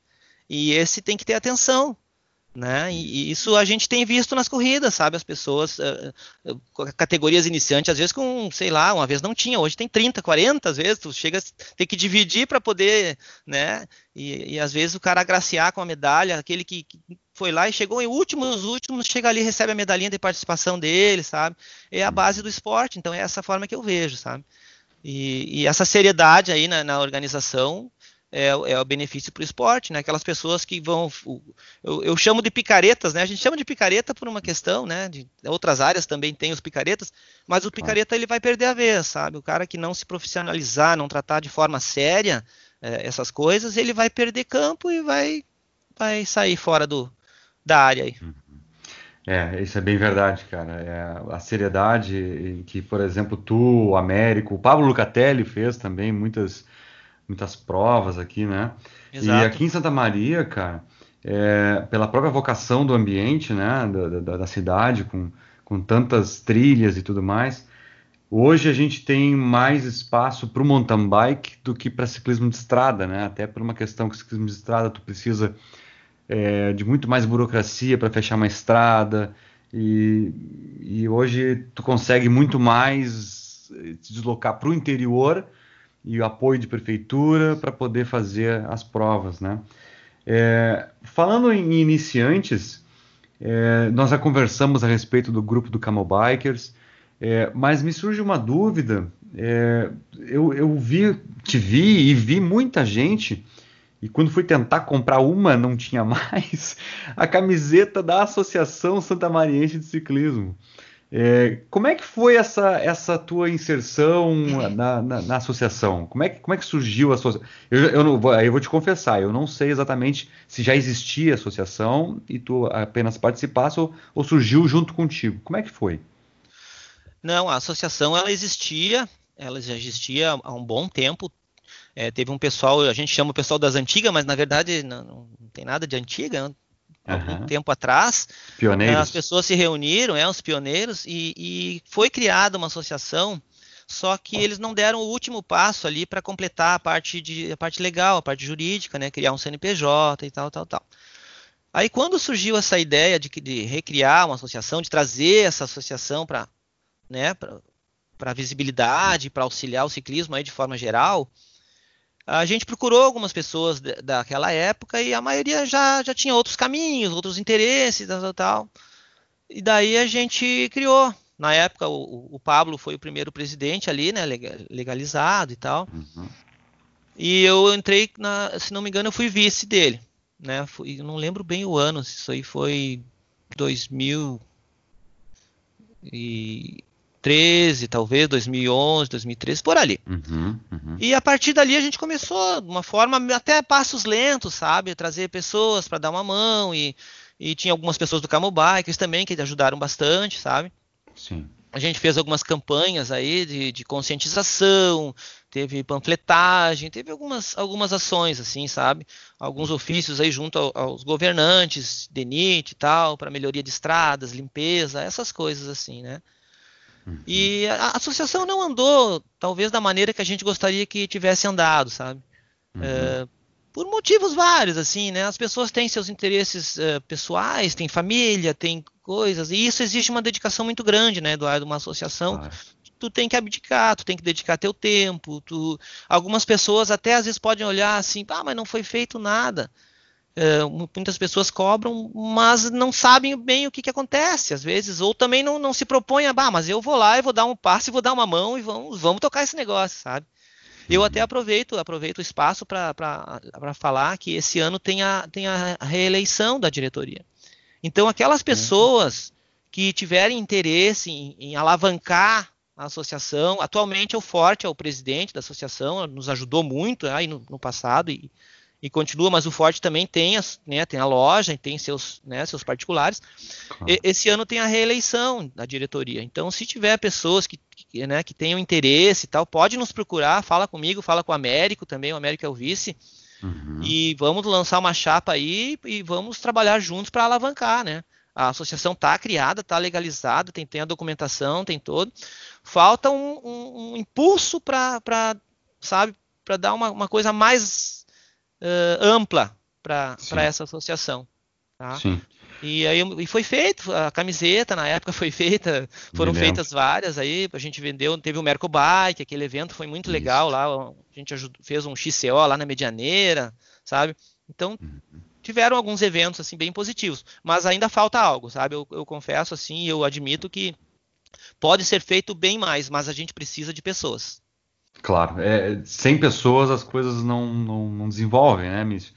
E esse tem que ter atenção, né? E, isso a gente tem visto nas corridas, sabe? As pessoas, uh, uh, categorias iniciantes, às vezes com, sei lá, uma vez não tinha, hoje tem 30, 40, às vezes tu chega, tem que dividir para poder, né? E, e, às vezes o cara agraciar com a medalha, aquele que, que foi lá e chegou em últimos, os últimos, chega ali recebe a medalhinha de participação dele, sabe? É a base do esporte, então é essa forma que eu vejo, sabe? E, e essa seriedade aí na, na organização é, é o benefício para o esporte, né? Aquelas pessoas que vão, eu, eu, chamo de picaretas, né? A gente chama de picareta por uma questão, né? De outras áreas também tem os picaretas, mas o picareta ele vai perder a vez, sabe? O cara que não se profissionalizar, não tratar de forma séria é, essas coisas, ele vai perder campo e vai, vai sair fora do, da área aí. Uhum. É, isso é bem verdade, cara. É a seriedade que, por exemplo, tu, o Américo, o Pablo Lucatelli fez também muitas muitas provas aqui, né? Exato. E aqui em Santa Maria, cara, é, pela própria vocação do ambiente, né, da, da, da cidade, com, com tantas trilhas e tudo mais. Hoje a gente tem mais espaço para o mountain bike do que para ciclismo de estrada, né? Até por uma questão que ciclismo de estrada tu precisa é, de muito mais burocracia para fechar uma estrada e, e, hoje tu consegue muito mais se deslocar para o interior e o apoio de prefeitura para poder fazer as provas, né? É, falando em iniciantes, é, nós já conversamos a respeito do grupo do Camel Bikers, é, mas me surge uma dúvida. É, eu, eu vi, te vi e vi muita gente, e quando fui tentar comprar uma, não tinha *laughs* mais, a camiseta da Associação Santa Mariense de Ciclismo. É, como é que foi essa, essa tua inserção na, na, na, associação? Como é, que, como é que surgiu a associação? Eu, eu, eu vou te confessar, eu não sei exatamente se já existia a associação e tu apenas participasse ou, ou surgiu junto contigo. Como é que foi? Não, a associação ela existia, ela já existia há um bom tempo. É, teve um pessoal, a gente chama o pessoal das antigas, mas na verdade não, não tem nada de antiga, algum uhum. tempo atrás. Pioneiros. As pessoas se reuniram, é, os pioneiros, e, e, foi criada uma associação, só que eles não deram o último passo ali para completar a parte, de, a parte legal, a parte jurídica, né, criar um CNPJ e tal, tal, tal. Aí quando surgiu essa ideia de, de recriar uma associação, de trazer essa associação para né, para visibilidade, para auxiliar o ciclismo aí de forma geral, a gente procurou algumas pessoas daquela época e a maioria já, já tinha outros caminhos, outros interesses, tal, tal. E daí a gente criou. Na época, o, o Pablo foi o primeiro presidente ali, né, legalizado e tal. Uhum. E eu entrei, na, se não me engano, eu fui vice dele. Né, fui, não lembro bem o ano, se isso aí foi 2000 e 2013, talvez 2011, 2013, por ali. Uhum, uhum. E a partir dali a gente começou de uma forma até passos lentos, sabe? Trazer pessoas para dar uma mão e, e tinha algumas pessoas do Camel Bikers também que ajudaram bastante, sabe? Sim. A gente fez algumas campanhas aí de, de conscientização, teve panfletagem, teve algumas, algumas ações, assim, sabe? Alguns ofícios aí junto ao, aos governantes, DENIT e tal, para melhoria de estradas, limpeza, essas coisas assim, né? Uhum. E a, a, associação não andou, talvez, da maneira que a gente gostaria que tivesse andado, sabe? Uhum. É, por motivos vários, assim, né? As pessoas têm seus interesses uh, pessoais, têm família, têm coisas, e isso exige uma dedicação muito grande, né, Eduardo? Uma associação, claro. tu tem que abdicar, tu tem que dedicar teu tempo, tu... Algumas pessoas até às vezes podem olhar assim, ah, mas não foi feito nada. Uh, muitas pessoas cobram, mas não sabem bem o que, que acontece, às vezes, ou também não, não se propõem a, ah, mas eu vou lá e vou dar um passo e vou dar uma mão e vamos, vamos tocar esse negócio, sabe? Eu até aproveito, aproveito o espaço para falar que esse ano tem a, tem a reeleição da diretoria. Então, aquelas pessoas que tiverem interesse em, em alavancar a associação, atualmente é o Forte, é o presidente da associação, nos ajudou muito aí no, no passado e, e continua, mas o Forte também tem, as, né, tem a loja e tem seus, né, seus particulares. Claro. E, esse ano tem a reeleição da diretoria. Então, se tiver pessoas que, que, né, que tenham interesse e tal, pode nos procurar, fala comigo, fala com o Américo também, o Américo é o vice. Uhum. E vamos lançar uma chapa aí e vamos trabalhar juntos para alavancar, né? A associação está criada, está legalizada, tem, tem a documentação, tem todo. Falta um, um, um impulso para, sabe, para dar uma, uma coisa mais uh, ampla para essa associação. Tá? Sim. E aí e foi feito, a camiseta na época foi feita, foram feitas várias aí, a gente vendeu, teve o Merco Bike, aquele evento foi muito Isso. legal lá, a gente ajudou, fez um XCO lá na Medianeira, sabe? Então, uhum. tiveram alguns eventos assim bem positivos, mas ainda falta algo, sabe? Eu, eu confesso assim, eu admito que pode ser feito bem mais, mas a gente precisa de pessoas. Claro, é, sem pessoas as coisas não, não, não desenvolvem, né, Mício?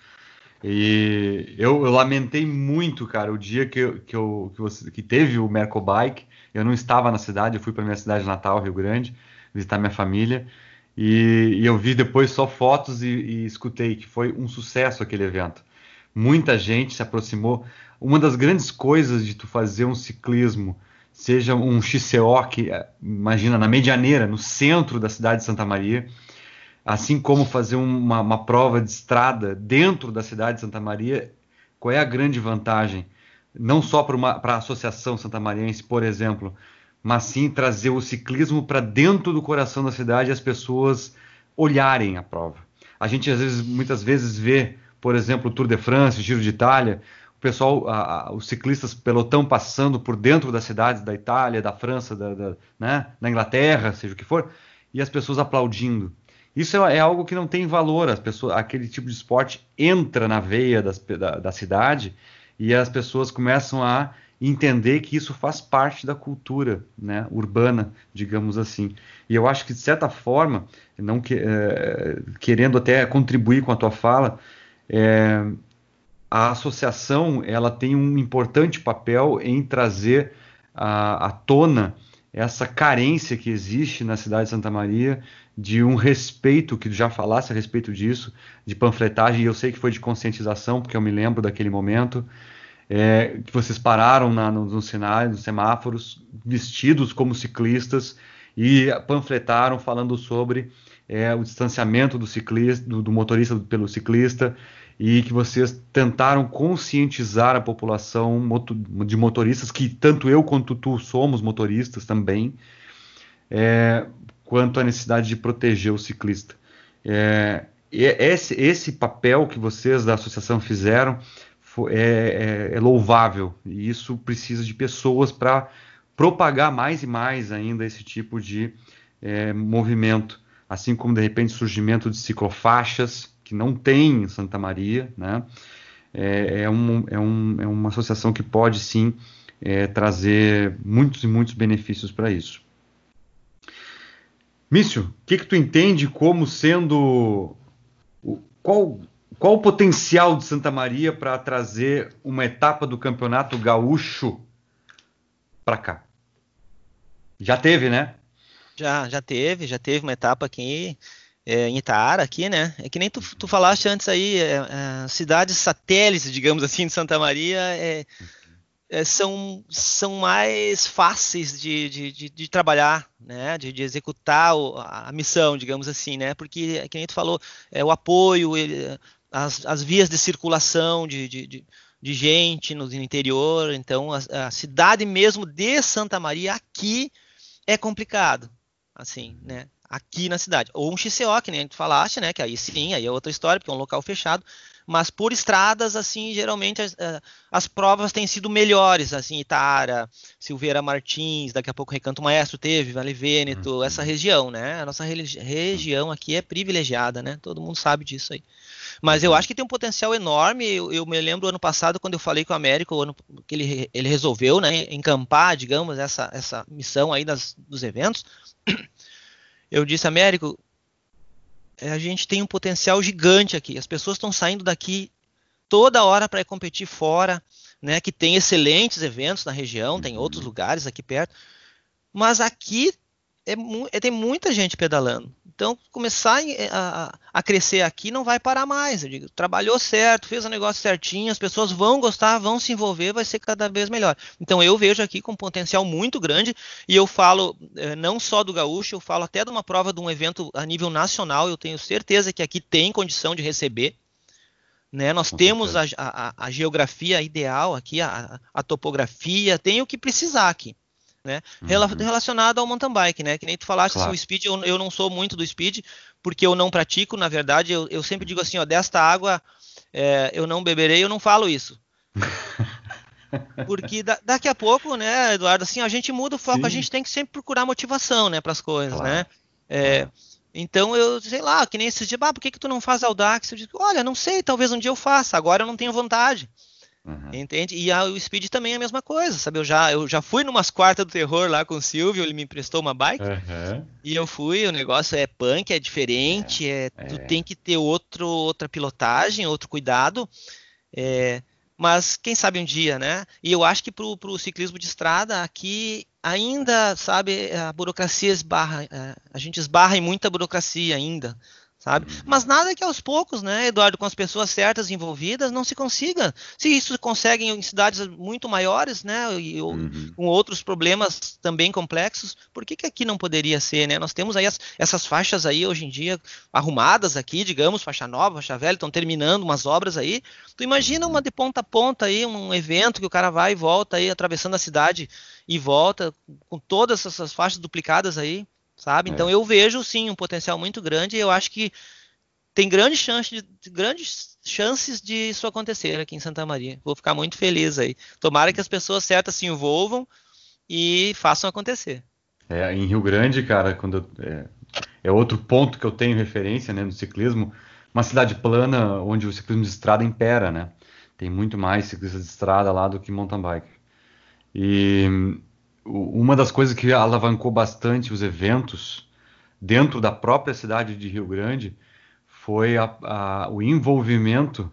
E eu, eu, lamentei muito, cara, o dia que, que, eu, que, você, que teve o Mercobike. Eu não estava na cidade, eu fui para minha cidade natal, Rio Grande, visitar minha família. E, e eu vi depois só fotos e, e, escutei que foi um sucesso aquele evento. Muita gente se aproximou. Uma das grandes coisas de tu fazer um ciclismo seja um XCO que, eh, imagina, na Medianeira, no centro da cidade de Santa Maria, assim como fazer uma, uma prova de estrada dentro da cidade de Santa Maria, Qual é a grande vantagem? Não só para a Associação Santa Mariense, por exemplo, mas sim trazer o ciclismo para dentro do coração da cidade e as pessoas olharem a prova. A gente às vezes, muitas vezes vê, por exemplo, o Tour de France, o Giro de Itália, o pessoal, a, a, os ciclistas pelotão passando por dentro das cidades da Itália, da França, da, da, né, da Inglaterra, seja o que for, e as pessoas aplaudindo. Isso é, é, algo que não tem valor. As pessoas, aquele tipo de esporte entra na veia das, da, da cidade e as pessoas começam a entender que isso faz parte da cultura né, urbana, digamos assim. E eu acho que, de certa forma, não que, é, querendo até contribuir com a tua fala, é, a associação ela tem um importante papel em trazer à tona essa carência que existe na cidade de Santa Maria de um respeito, que já falasse a respeito disso, de panfletagem, e eu sei que foi de conscientização, porque eu me lembro daquele momento, é, que vocês pararam na, no, no sinais, nos semáforos, vestidos como ciclistas e panfletaram falando sobre é, o distanciamento do ciclista, do, do, motorista pelo ciclista e que vocês tentaram conscientizar a população de motoristas que tanto eu quanto tu somos motoristas também, é, quanto à necessidade de proteger o ciclista. É, esse, esse papel que vocês da associação fizeram é, é, é louvável e isso precisa de pessoas para propagar mais e mais ainda esse tipo de é, movimento, assim como de repente surgimento de ciclofaixas que não tem em Santa Maria, né? É, é, um, é, um, é uma associação que pode sim é, trazer muitos e muitos benefícios para isso. Mício, o que, que tu entende como sendo qual qual o potencial de Santa Maria para trazer uma etapa do Campeonato Gaúcho para cá? Já teve, né? Já, já teve, já teve uma etapa aqui é, em Itaara, aqui, né? É que nem tu, tu falaste antes aí, é, é, cidades satélites, digamos assim, de Santa Maria, é, é, são, são mais fáceis de, de, de, de trabalhar, né? De, de executar o, a missão, digamos assim, né? Porque, que nem tu falou, é, o apoio, ele, as, as vias de circulação de, de, de, gente no interior. Então, a, a, cidade mesmo de Santa Maria aqui é complicado, assim, né? Aqui na cidade. Ou um XCO, que nem tu falaste, né? Que aí sim, aí é outra história, porque é um local fechado. Mas por estradas, assim, geralmente as, eh, as provas têm sido melhores, assim, Itara, Silveira Martins, daqui a pouco Recanto Maestro teve, Vale Vêneto, uhum. essa região, né? A nossa região aqui é privilegiada, né? Todo mundo sabe disso aí. Mas eu acho que tem um potencial enorme. Eu, eu me lembro ano passado, quando eu falei com o Américo, ano, que ele, ele resolveu né, encampar, digamos, essa, essa missão aí das, dos eventos. Eu disse, Américo, é, a gente tem um potencial gigante aqui. As pessoas estão saindo daqui toda hora para competir fora, né? Que tem excelentes eventos na região, tem outros uhum. lugares aqui perto. Mas aqui é, é, tem muita gente pedalando. Então, começar a, a, crescer aqui não vai parar mais. Eu digo, trabalhou certo, fez o negócio certinho, as pessoas vão gostar, vão se envolver, vai ser cada vez melhor. Então, eu vejo aqui com um potencial muito grande e eu falo eh, não só do gaúcho, eu falo até de uma prova de um evento a nível nacional. Eu tenho certeza que aqui tem condição de receber. Né? Nós temos a, a, a, geografia ideal aqui, a, a topografia, tem o que precisar aqui né? Uhum. Relacionado ao mountain bike, né? Que nem tu falaste, claro. assim, o speed, eu, eu não sou muito do speed, porque eu não pratico, na verdade, eu, eu sempre digo assim, ó, desta água é, eu não beberei, eu não falo isso. *laughs* Porque da, daqui a pouco, né, Eduardo, assim, a gente muda o foco, Sim. a gente tem que sempre procurar motivação, né, para as coisas, claro. né? É, claro. Então eu, sei lá, que nem esses dias, ah, por que, que tu não faz Audax? Eu digo, olha, não sei, talvez um dia eu faça, agora eu não tenho vontade. Uhum. Entende? E a, o Speed também é a mesma coisa, sabe? Eu já, eu já fui numas quartas do terror lá com o Silvio, ele me emprestou uma bike. Uhum. E eu fui, o negócio é punk, é diferente, é, é, tu é. tem que ter outro, outra pilotagem, outro cuidado. É, mas quem sabe um dia, né? E eu acho que pro, pro ciclismo de estrada aqui ainda, sabe, a burocracia esbarra, é, a gente esbarra em muita burocracia ainda, sabe? Uhum. Mas nada que aos poucos, né, Eduardo, com as pessoas certas envolvidas, não se consiga. Se isso conseguem em cidades muito maiores, né, e uhum. com outros problemas também complexos, por que, que aqui não poderia ser, né? Nós temos aí as, essas faixas aí hoje em dia arrumadas aqui, digamos, faixa nova, faixa velha, estão terminando umas obras aí. Tu imagina uma de ponta a ponta aí, um evento que o cara vai e volta aí, atravessando a cidade e volta, com todas essas faixas duplicadas aí sabe? É. Então eu vejo sim um potencial muito grande e eu acho que tem grandes chances de, grandes chances de isso acontecer aqui em Santa Maria. Vou ficar muito feliz aí. Tomara que as pessoas certas se envolvam e façam acontecer. É, em Rio Grande, cara, quando eu, é, é, outro ponto que eu tenho referência, né, no ciclismo, uma cidade plana onde o ciclismo de estrada impera, né? Tem muito mais ciclistas de estrada lá do que mountain bike. E uma das coisas que alavancou bastante os eventos dentro da própria cidade de Rio Grande foi a, a, o envolvimento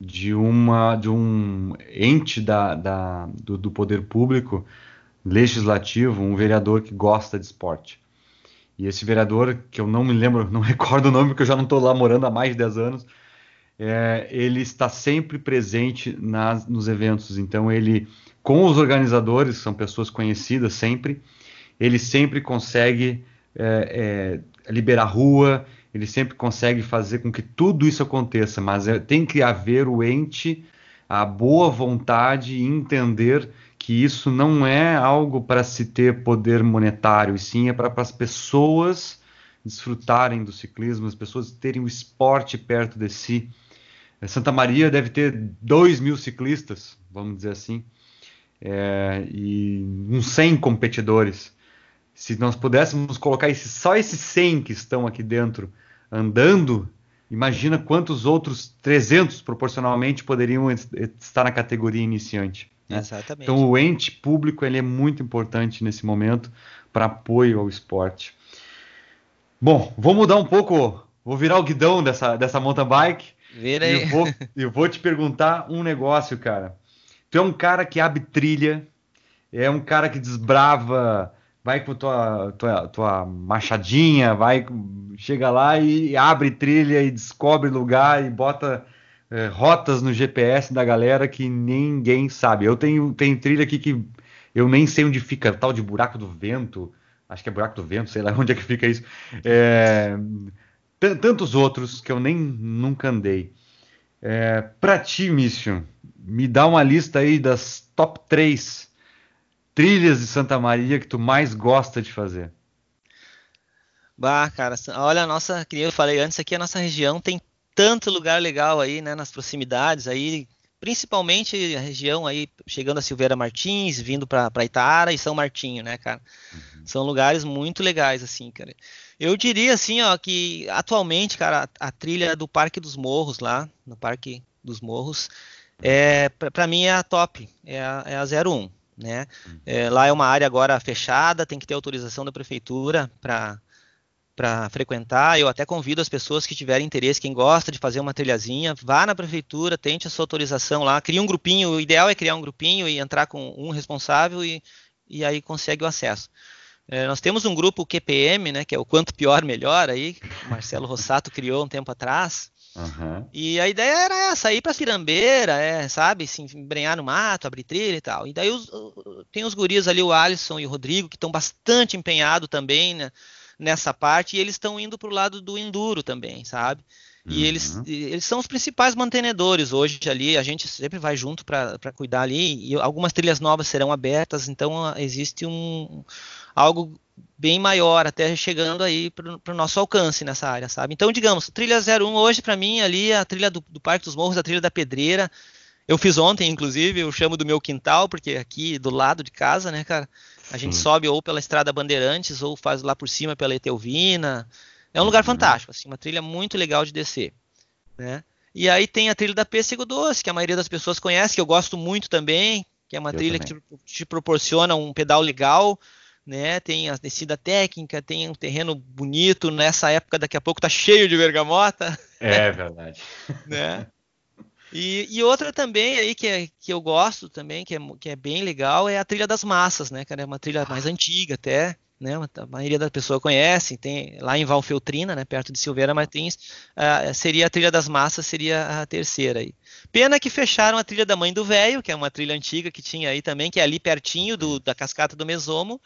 de uma de um ente da, da do, do, poder público legislativo, um vereador que gosta de esporte. E esse vereador, que eu não me lembro, não *laughs* recordo o nome, porque eu já não estou lá morando há mais de 10 anos, é, ele está sempre presente nas, nos eventos. Então ele com os organizadores, são pessoas conhecidas sempre, ele sempre consegue é, é, liberar rua, ele sempre consegue fazer com que tudo isso aconteça, mas é, tem que haver o ente, a boa vontade e entender que isso não é algo para se ter poder monetário, e sim é para as pessoas desfrutarem do ciclismo, as pessoas terem o esporte perto de si. Santa Maria deve ter 2 mil ciclistas, vamos dizer assim é, e uns 100 competidores. Se nós pudéssemos colocar esse, só esses 100 que estão aqui dentro andando, imagina quantos outros 300 proporcionalmente poderiam estar na categoria iniciante. Né? Exatamente. Então o ente público ele é muito importante nesse momento para apoio ao esporte. Bom, vou mudar um pouco, vou virar o guidão dessa, dessa mountain bike. Vira aí. *laughs* E vou, eu vou te perguntar um negócio, cara. Tu é um cara que abre trilha, é um cara que desbrava, vai com tua, tua, tua machadinha, vai, chega lá e abre trilha e descobre lugar e bota é, rotas no GPS da galera que ninguém sabe. Eu tenho, tenho trilha aqui que eu nem sei onde fica, tal de buraco do vento, acho que é buraco do vento, sei lá *laughs* onde é que fica isso. É, tantos outros que eu nem nunca andei. É, para ti, Mission, me dá uma lista aí das top 3 trilhas de Santa Maria que tu mais gosta de fazer. Bah, cara, olha a nossa, que eu falei antes, aqui a nossa região tem tanto lugar legal aí, né, nas proximidades aí, principalmente a região aí, chegando a Silveira Martins, vindo para Itara e São Martinho, né, cara? Uhum. São lugares muito legais, assim, cara. Eu diria, assim, ó, que atualmente, cara, a, a trilha do Parque dos Morros lá, no Parque dos Morros, é, para mim é a top, é a, é a 01. Né? É, lá é uma área agora fechada, tem que ter autorização da prefeitura para para frequentar. Eu até convido as pessoas que tiverem interesse, quem gosta de fazer uma trilhazinha, vá na prefeitura, tente a sua autorização lá, crie um grupinho. O ideal é criar um grupinho e entrar com um responsável e, e aí consegue o acesso. É, nós temos um grupo QPM, né, que é o Quanto Pior Melhor, aí, o Marcelo Rossato criou um tempo atrás, Uhum. E a ideia era essa, ir pra firambeira, é, sabe, se embrenhar no mato, abrir trilha e tal. E daí os, tem os guris ali, o Alisson e o Rodrigo, que estão bastante empenhados também né, nessa parte, e eles estão indo pro lado do enduro também, sabe? E uhum. eles, eles são os principais mantenedores hoje ali, a gente sempre vai junto para cuidar ali, e algumas trilhas novas serão abertas, então existe um algo bem maior, até chegando aí para o nosso alcance nessa área, sabe? Então, digamos, trilha 01 hoje para mim ali a trilha do, do, Parque dos Morros, a trilha da Pedreira. Eu fiz ontem, inclusive, eu chamo do meu quintal, porque aqui do lado de casa, né, cara? A gente sobe ou pela Estrada Bandeirantes ou faz lá por cima pela Etelvina. É um lugar uhum. fantástico, assim, uma trilha muito legal de descer, né? E aí tem a trilha da Pêssego Doce, que a maioria das pessoas conhece, que eu gosto muito também, que é uma eu trilha também. que te, te proporciona um pedal legal, né? Tem a descida técnica, tem um terreno bonito. Nessa época, daqui a pouco tá cheio de bergamota. É verdade. *laughs* né? E, e, outra também aí que, é, que eu gosto também, que é, que é bem legal, é a trilha das massas, né, cara? É uma trilha mais antiga até, né? A maioria da pessoa conhece, tem lá em Valfeltrina, né, perto de Silveira Martins, uh, seria a Trilha das Massas, seria a terceira aí. Pena que fecharam a Trilha da Mãe do Velho, que é uma trilha antiga que tinha aí também, que é ali pertinho do, da cascata do Mesomo.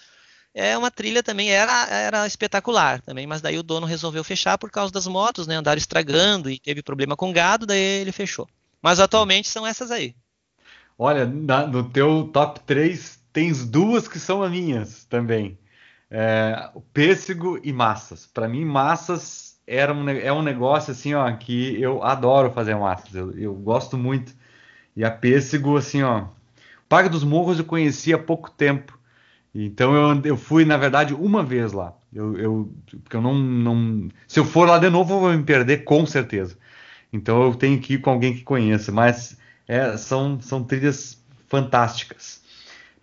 É uma trilha também, era, era espetacular também, mas daí o dono resolveu fechar por causa das motos, né? Andaram estragando e teve problema com gado, daí ele fechou. Mas atualmente são essas aí. Olha, na, no teu top 3 tens duas que são as minhas também. É, pêssego e massas. Para mim, massas era um, é um negócio assim, ó, que eu adoro fazer massas. Eu, eu gosto muito. E a pêssego, assim, ó. Parque dos Morros eu conheci há pouco tempo. Então eu, eu fui, na verdade, uma vez lá. Eu, eu, porque eu não, não. Se eu for lá de novo, eu vou me perder, com certeza. Então eu tenho que ir com alguém que conheça. Mas é, são, são trilhas fantásticas.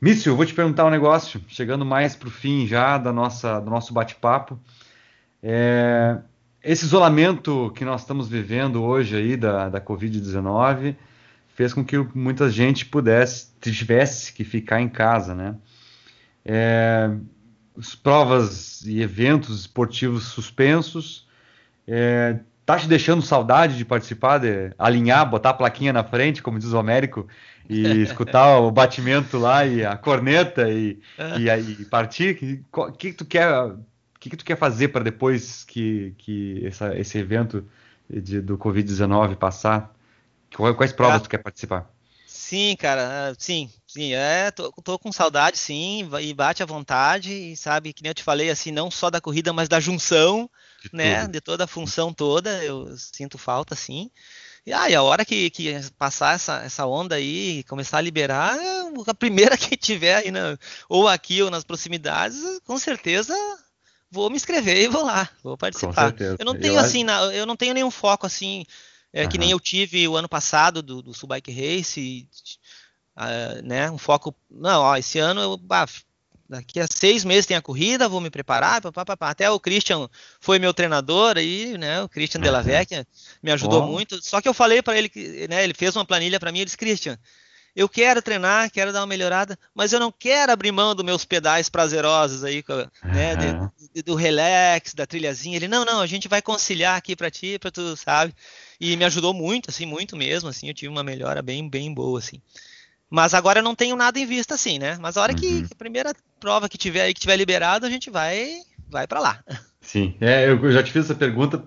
Mício, vou te perguntar um negócio, chegando mais para o fim já da nossa, do nosso bate-papo. É, esse isolamento que nós estamos vivendo hoje aí da, da Covid-19 fez com que muita gente pudesse, tivesse que ficar em casa, né? É, provas e eventos esportivos suspensos, é, tá te deixando saudade de participar, de alinhar, botar a plaquinha na frente, como diz o Américo, e *laughs* escutar o batimento lá e a corneta e, e, e partir? O que, que, tu quer? que, que tu quer fazer para depois que, que essa, esse evento de, do Covid-19 passar? Quais provas tu quer participar? Sim, cara, ah, sim, sim, é, tô, tô, com saudade, sim, e bate à vontade, e sabe, que nem eu te falei, assim, não só da corrida, mas da junção, de né, tudo. de toda a função toda, eu sinto falta, sim. E aí, a hora que, que passar essa, essa onda aí, começar a liberar, a primeira *laughs* que tiver aí, na, ou aqui ou nas proximidades, com certeza vou me inscrever e vou lá, vou participar. Eu não tenho, eu assim, acho... eu não tenho nenhum foco, assim, é, uhum. Que nem eu tive o ano passado do, do Subbike Race, uh, né? Um foco. Não, ó, esse ano eu. Ah, daqui a seis meses tem a corrida, vou me preparar. Até o Christian foi meu treinador aí, né? O Christian uhum. Vecchia me ajudou oh. muito. Só que eu falei para ele que, né? Ele fez uma planilha para mim. Ele disse, Christian, eu quero treinar, quero dar uma melhorada, mas eu não quero abrir mão dos meus pedais prazerosos aí, né, uhum. de, do relax, da trilhazinha. Ele, não, não, a gente vai conciliar aqui para ti, para tu, sabe? E me ajudou muito, assim, muito mesmo, assim, eu tive uma melhora bem, bem boa, assim. Mas agora eu não tenho nada em vista, assim, né? Mas a hora uhum. que, que, a primeira prova que tiver aí, que tiver liberado, a gente vai, vai para lá. Sim, é, eu já te fiz essa pergunta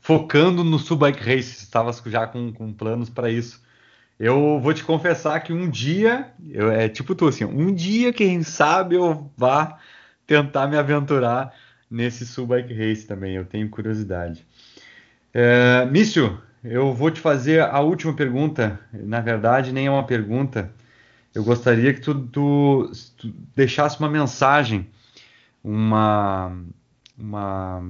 focando no Subbike Race, estava já com, com planos para isso. Eu vou te confessar que um dia, eu, é tipo tu assim, um dia, quem sabe, eu vá tentar me aventurar nesse Subbike Race também, eu tenho curiosidade. É, Mício, eu vou te fazer a última pergunta, na verdade nem é uma pergunta, eu gostaria que tu, tu, tu deixasse uma mensagem, uma, uma,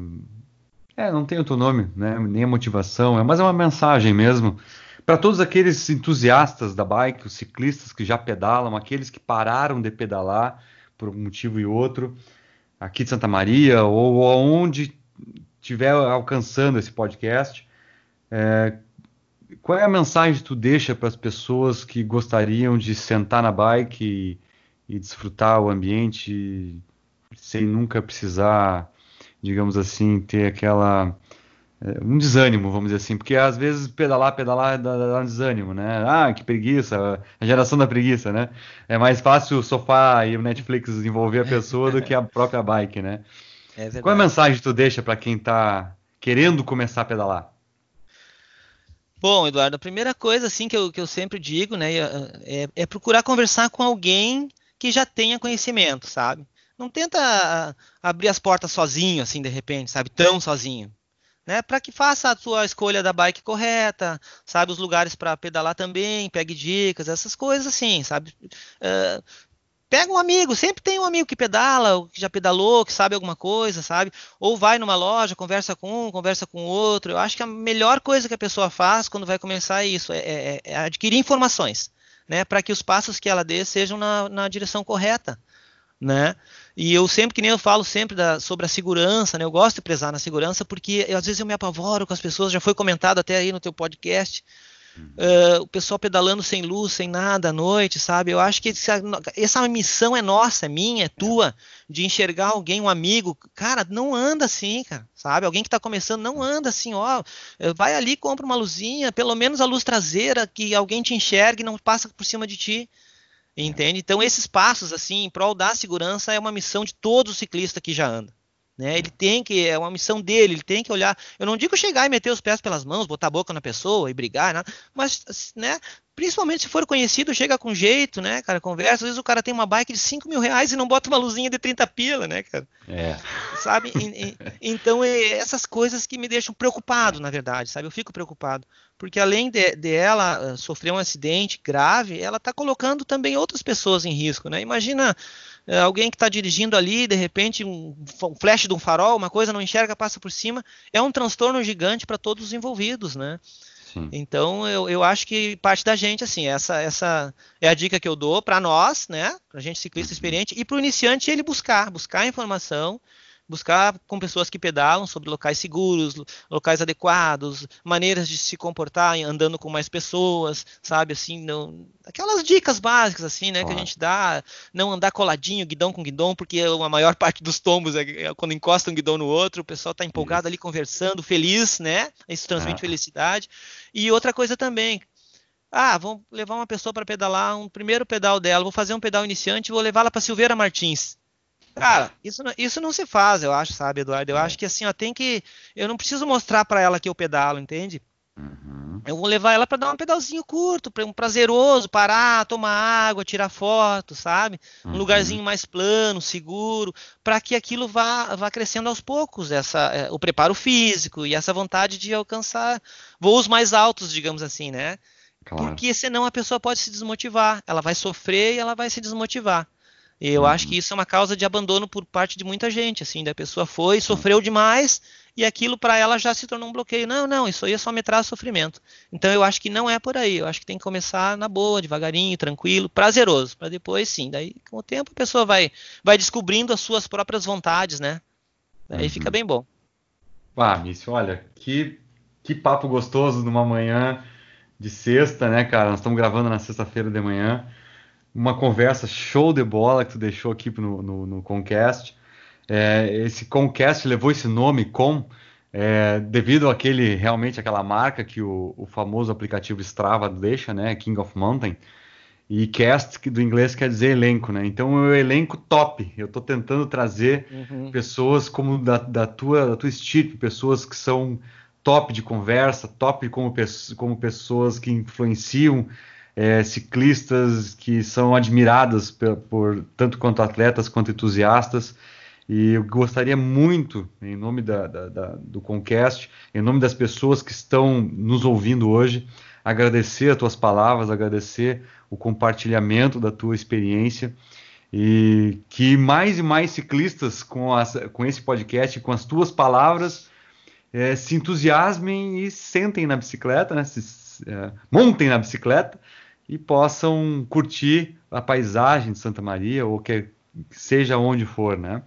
é, não tem outro nome, né, nem a motivação, é mais uma mensagem mesmo, para todos aqueles entusiastas da bike, os ciclistas que já pedalam, aqueles que pararam de pedalar por um motivo e outro, aqui de Santa Maria ou aonde estiver alcançando esse podcast, é, qual é a mensagem que tu deixa para as pessoas que gostariam de sentar na bike e, e desfrutar o ambiente sem nunca precisar, digamos assim, ter aquela é, um desânimo, vamos dizer assim, porque às vezes pedalar, pedalar dá, dá, um desânimo, né? Ah, que preguiça, a geração da preguiça, né? É mais fácil o sofá e o Netflix envolver a pessoa do que a *laughs* própria bike, né? É Qual é a mensagem que tu deixa para quem está querendo começar a pedalar? Bom, Eduardo, a primeira coisa assim que eu, que eu sempre digo, né, é, é procurar conversar com alguém que já tenha conhecimento, sabe? Não tenta abrir as portas sozinho, assim, de repente, sabe? Tão sozinho né, para que faça a sua escolha da bike correta, sabe os lugares para pedalar também, pegue dicas, essas coisas assim, sabe? Uh, pega um amigo, sempre tem um amigo que pedala, que já pedalou, que sabe alguma coisa, sabe? Ou vai numa loja, conversa com um, conversa com outro. Eu acho que a melhor coisa que a pessoa faz quando vai começar é isso, é, é, é adquirir informações, né, para que os passos que ela dê sejam na, na direção correta, né? E eu sempre, que nem eu falo sempre da, sobre a segurança, né? Eu gosto de prezar na segurança porque eu, às vezes eu me apavoro com as pessoas, já foi comentado até aí no teu podcast. Uh, o pessoal pedalando sem luz, sem nada à noite, sabe? Eu acho que essa, essa missão é nossa, é minha, é tua, de enxergar alguém, um amigo. Cara, não anda assim, cara, sabe? Alguém que está começando, não anda assim, ó. Vai ali, compra uma luzinha, pelo menos a luz traseira, que alguém te enxergue e não passa por cima de ti. Entende? Então, esses passos, assim, em prol da segurança, é uma missão de todo ciclista que já anda. Né? Ele tem que, é uma missão dele, ele tem que olhar. Eu não digo chegar e meter os pés pelas mãos, botar a boca na pessoa e brigar, né? mas, né? Principalmente se for conhecido, chega com jeito, né, cara? Conversa. Às vezes o cara tem uma bike de 5 mil reais e não bota uma luzinha de 30 pila, né, cara? É. Sabe? E, e, então, é essas coisas que me deixam preocupado, na verdade, sabe? Eu fico preocupado. Porque além de, de ela uh, sofrer um acidente grave, ela está colocando também outras pessoas em risco, né? Imagina uh, alguém que está dirigindo ali, de repente, um, um flash de um farol, uma coisa não enxerga, passa por cima. É um transtorno gigante para todos os envolvidos, né? Sim. Então eu, eu acho que parte da gente, assim, essa, essa é a dica que eu dou para nós, né? Pra gente ciclista uhum. experiente, e para o iniciante ele buscar, buscar informação, buscar com pessoas que pedalam sobre locais seguros, locais adequados, maneiras de se comportar andando com mais pessoas, sabe assim, não, aquelas dicas básicas assim, né, claro. que a gente dá, não andar coladinho, guidão com guidão, porque a maior *laughs* parte dos tombos é, é quando encosta um guidão no outro, o pessoal está empolgado Isso. ali conversando, feliz, né? Isso transmite é. felicidade. E outra coisa também, ah, vamos levar uma pessoa para pedalar um primeiro pedal dela, vou fazer um pedal iniciante, vou levá-la para Silveira Martins. Cara, isso, isso não se faz, eu acho, sabe, Eduardo? Eu é. acho que assim, ó, tem que. Eu não preciso mostrar para ela que eu pedalo, entende? Uhum. Eu vou levar ela para dar um pedalzinho curto, um prazeroso, parar, tomar água, tirar foto, sabe? Um uhum. lugarzinho mais plano, seguro, para que aquilo vá, vá crescendo aos poucos, essa, é, o preparo físico e essa vontade de alcançar voos mais altos, digamos assim, né? Claro. Porque senão a pessoa pode se desmotivar, ela vai sofrer e ela vai se desmotivar. Eu uhum. acho que isso é uma causa de abandono por parte de muita gente, assim, da pessoa foi, sofreu demais e aquilo para ela já se tornou um bloqueio. Não, não, isso aí é só me traz sofrimento. Então eu acho que não é por aí. Eu acho que tem que começar na boa, devagarinho, tranquilo, prazeroso, para depois sim. Daí com o tempo a pessoa vai vai descobrindo as suas próprias vontades, né? Daí uhum. fica bem bom. Ah, Mício, olha, que que papo gostoso numa manhã de sexta, né, cara? Nós estamos gravando na sexta-feira de manhã uma conversa show de bola que tu deixou aqui no, no, no Concast. É, esse Concast levou esse nome com é, devido àquele realmente aquela marca que o, o, famoso aplicativo Strava deixa, né, King of Mountain. E cast que do inglês quer dizer elenco, né? Então é o elenco top. Eu estou tentando trazer uhum. pessoas como da, da tua da tua estirpe, pessoas que são top de conversa, top como, como pessoas que influenciam é, ciclistas que são admiradas por, por, tanto quanto atletas quanto entusiastas. E eu gostaria muito, em nome da, da, da, do Conquest, em nome das pessoas que estão nos ouvindo hoje, agradecer as tuas palavras, agradecer o compartilhamento da tua experiência e que mais e mais ciclistas com, as, com esse podcast, com as tuas palavras, é, se entusiasmem e sentem na bicicleta, né, se, é, montem na bicicleta e possam curtir a paisagem de Santa Maria ou que seja onde for, né?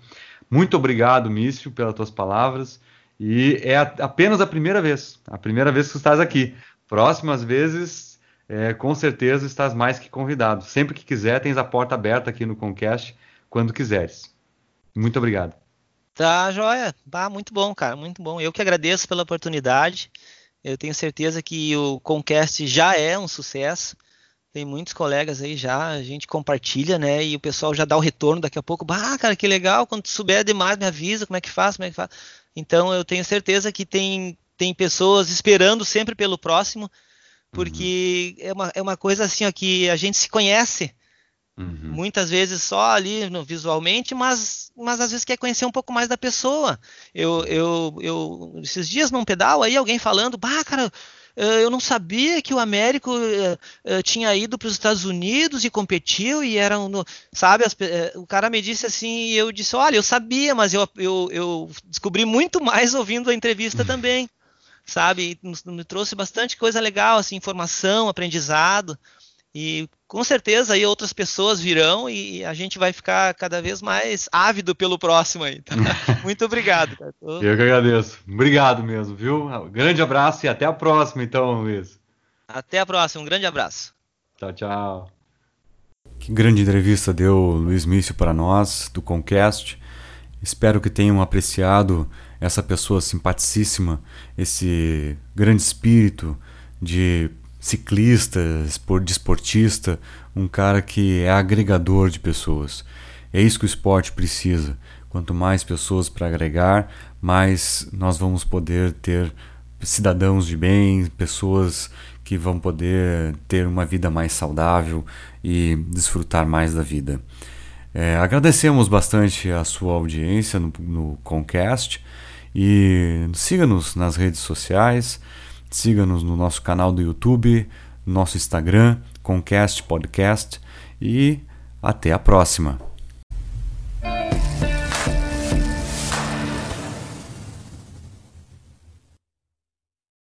Muito obrigado, Mício, pelas tuas palavras e é apenas a primeira vez, a primeira vez que estás aqui. Próximas vezes, é, com certeza estás mais que convidado. Sempre que quiser, tens a porta aberta aqui no Concast quando quiseres. Muito obrigado. Tá, joia. Tá, muito bom, cara, muito bom. Eu que agradeço pela oportunidade. Eu tenho certeza que o Concast já é um sucesso. Tem muitos colegas aí já, a gente compartilha, né? E o pessoal já dá o retorno daqui a pouco. Ah, cara, que legal, quando souber demais, me avisa como é que faz, como é que faz. Então eu tenho certeza que tem, tem pessoas esperando sempre pelo próximo, porque uhum. é, uma, é uma coisa assim ó, que a gente se conhece. Uhum. Muitas vezes só ali no, visualmente, mas, mas às vezes quer conhecer um pouco mais da pessoa. Eu, eu, eu esses dias num pedal aí, alguém falando, bah, cara, eu não sabia que o Américo tinha ido para os Estados Unidos e competiu e era um, sabe, as, o cara me disse assim e eu disse, olha, eu sabia, mas eu, eu, eu descobri muito mais ouvindo a entrevista também, sabe, me trouxe bastante coisa legal, assim, informação, aprendizado e com certeza aí outras pessoas virão e a gente vai ficar cada vez mais ávido pelo próximo aí. Tá? *laughs* Muito obrigado. Cara. Eu que agradeço. Obrigado mesmo, viu? Grande abraço e até a próxima, então, Luiz. Até a próxima, um grande abraço. Tchau, tchau. Que grande entrevista deu Luiz Mício para nós, do Concast. Espero que tenham apreciado essa pessoa simpaticíssima, esse grande espírito de ciclista, de esportista, um cara que é agregador de pessoas. É isso que o esporte precisa. Quanto mais pessoas para agregar, mais nós vamos poder ter cidadãos de bem, pessoas que vão poder ter uma vida mais saudável e desfrutar mais da vida. É, agradecemos bastante a sua audiência no, no Concast e siga-nos nas redes sociais, siga-nos no nosso canal do YouTube, nosso Instagram, Concast Podcast e até a próxima.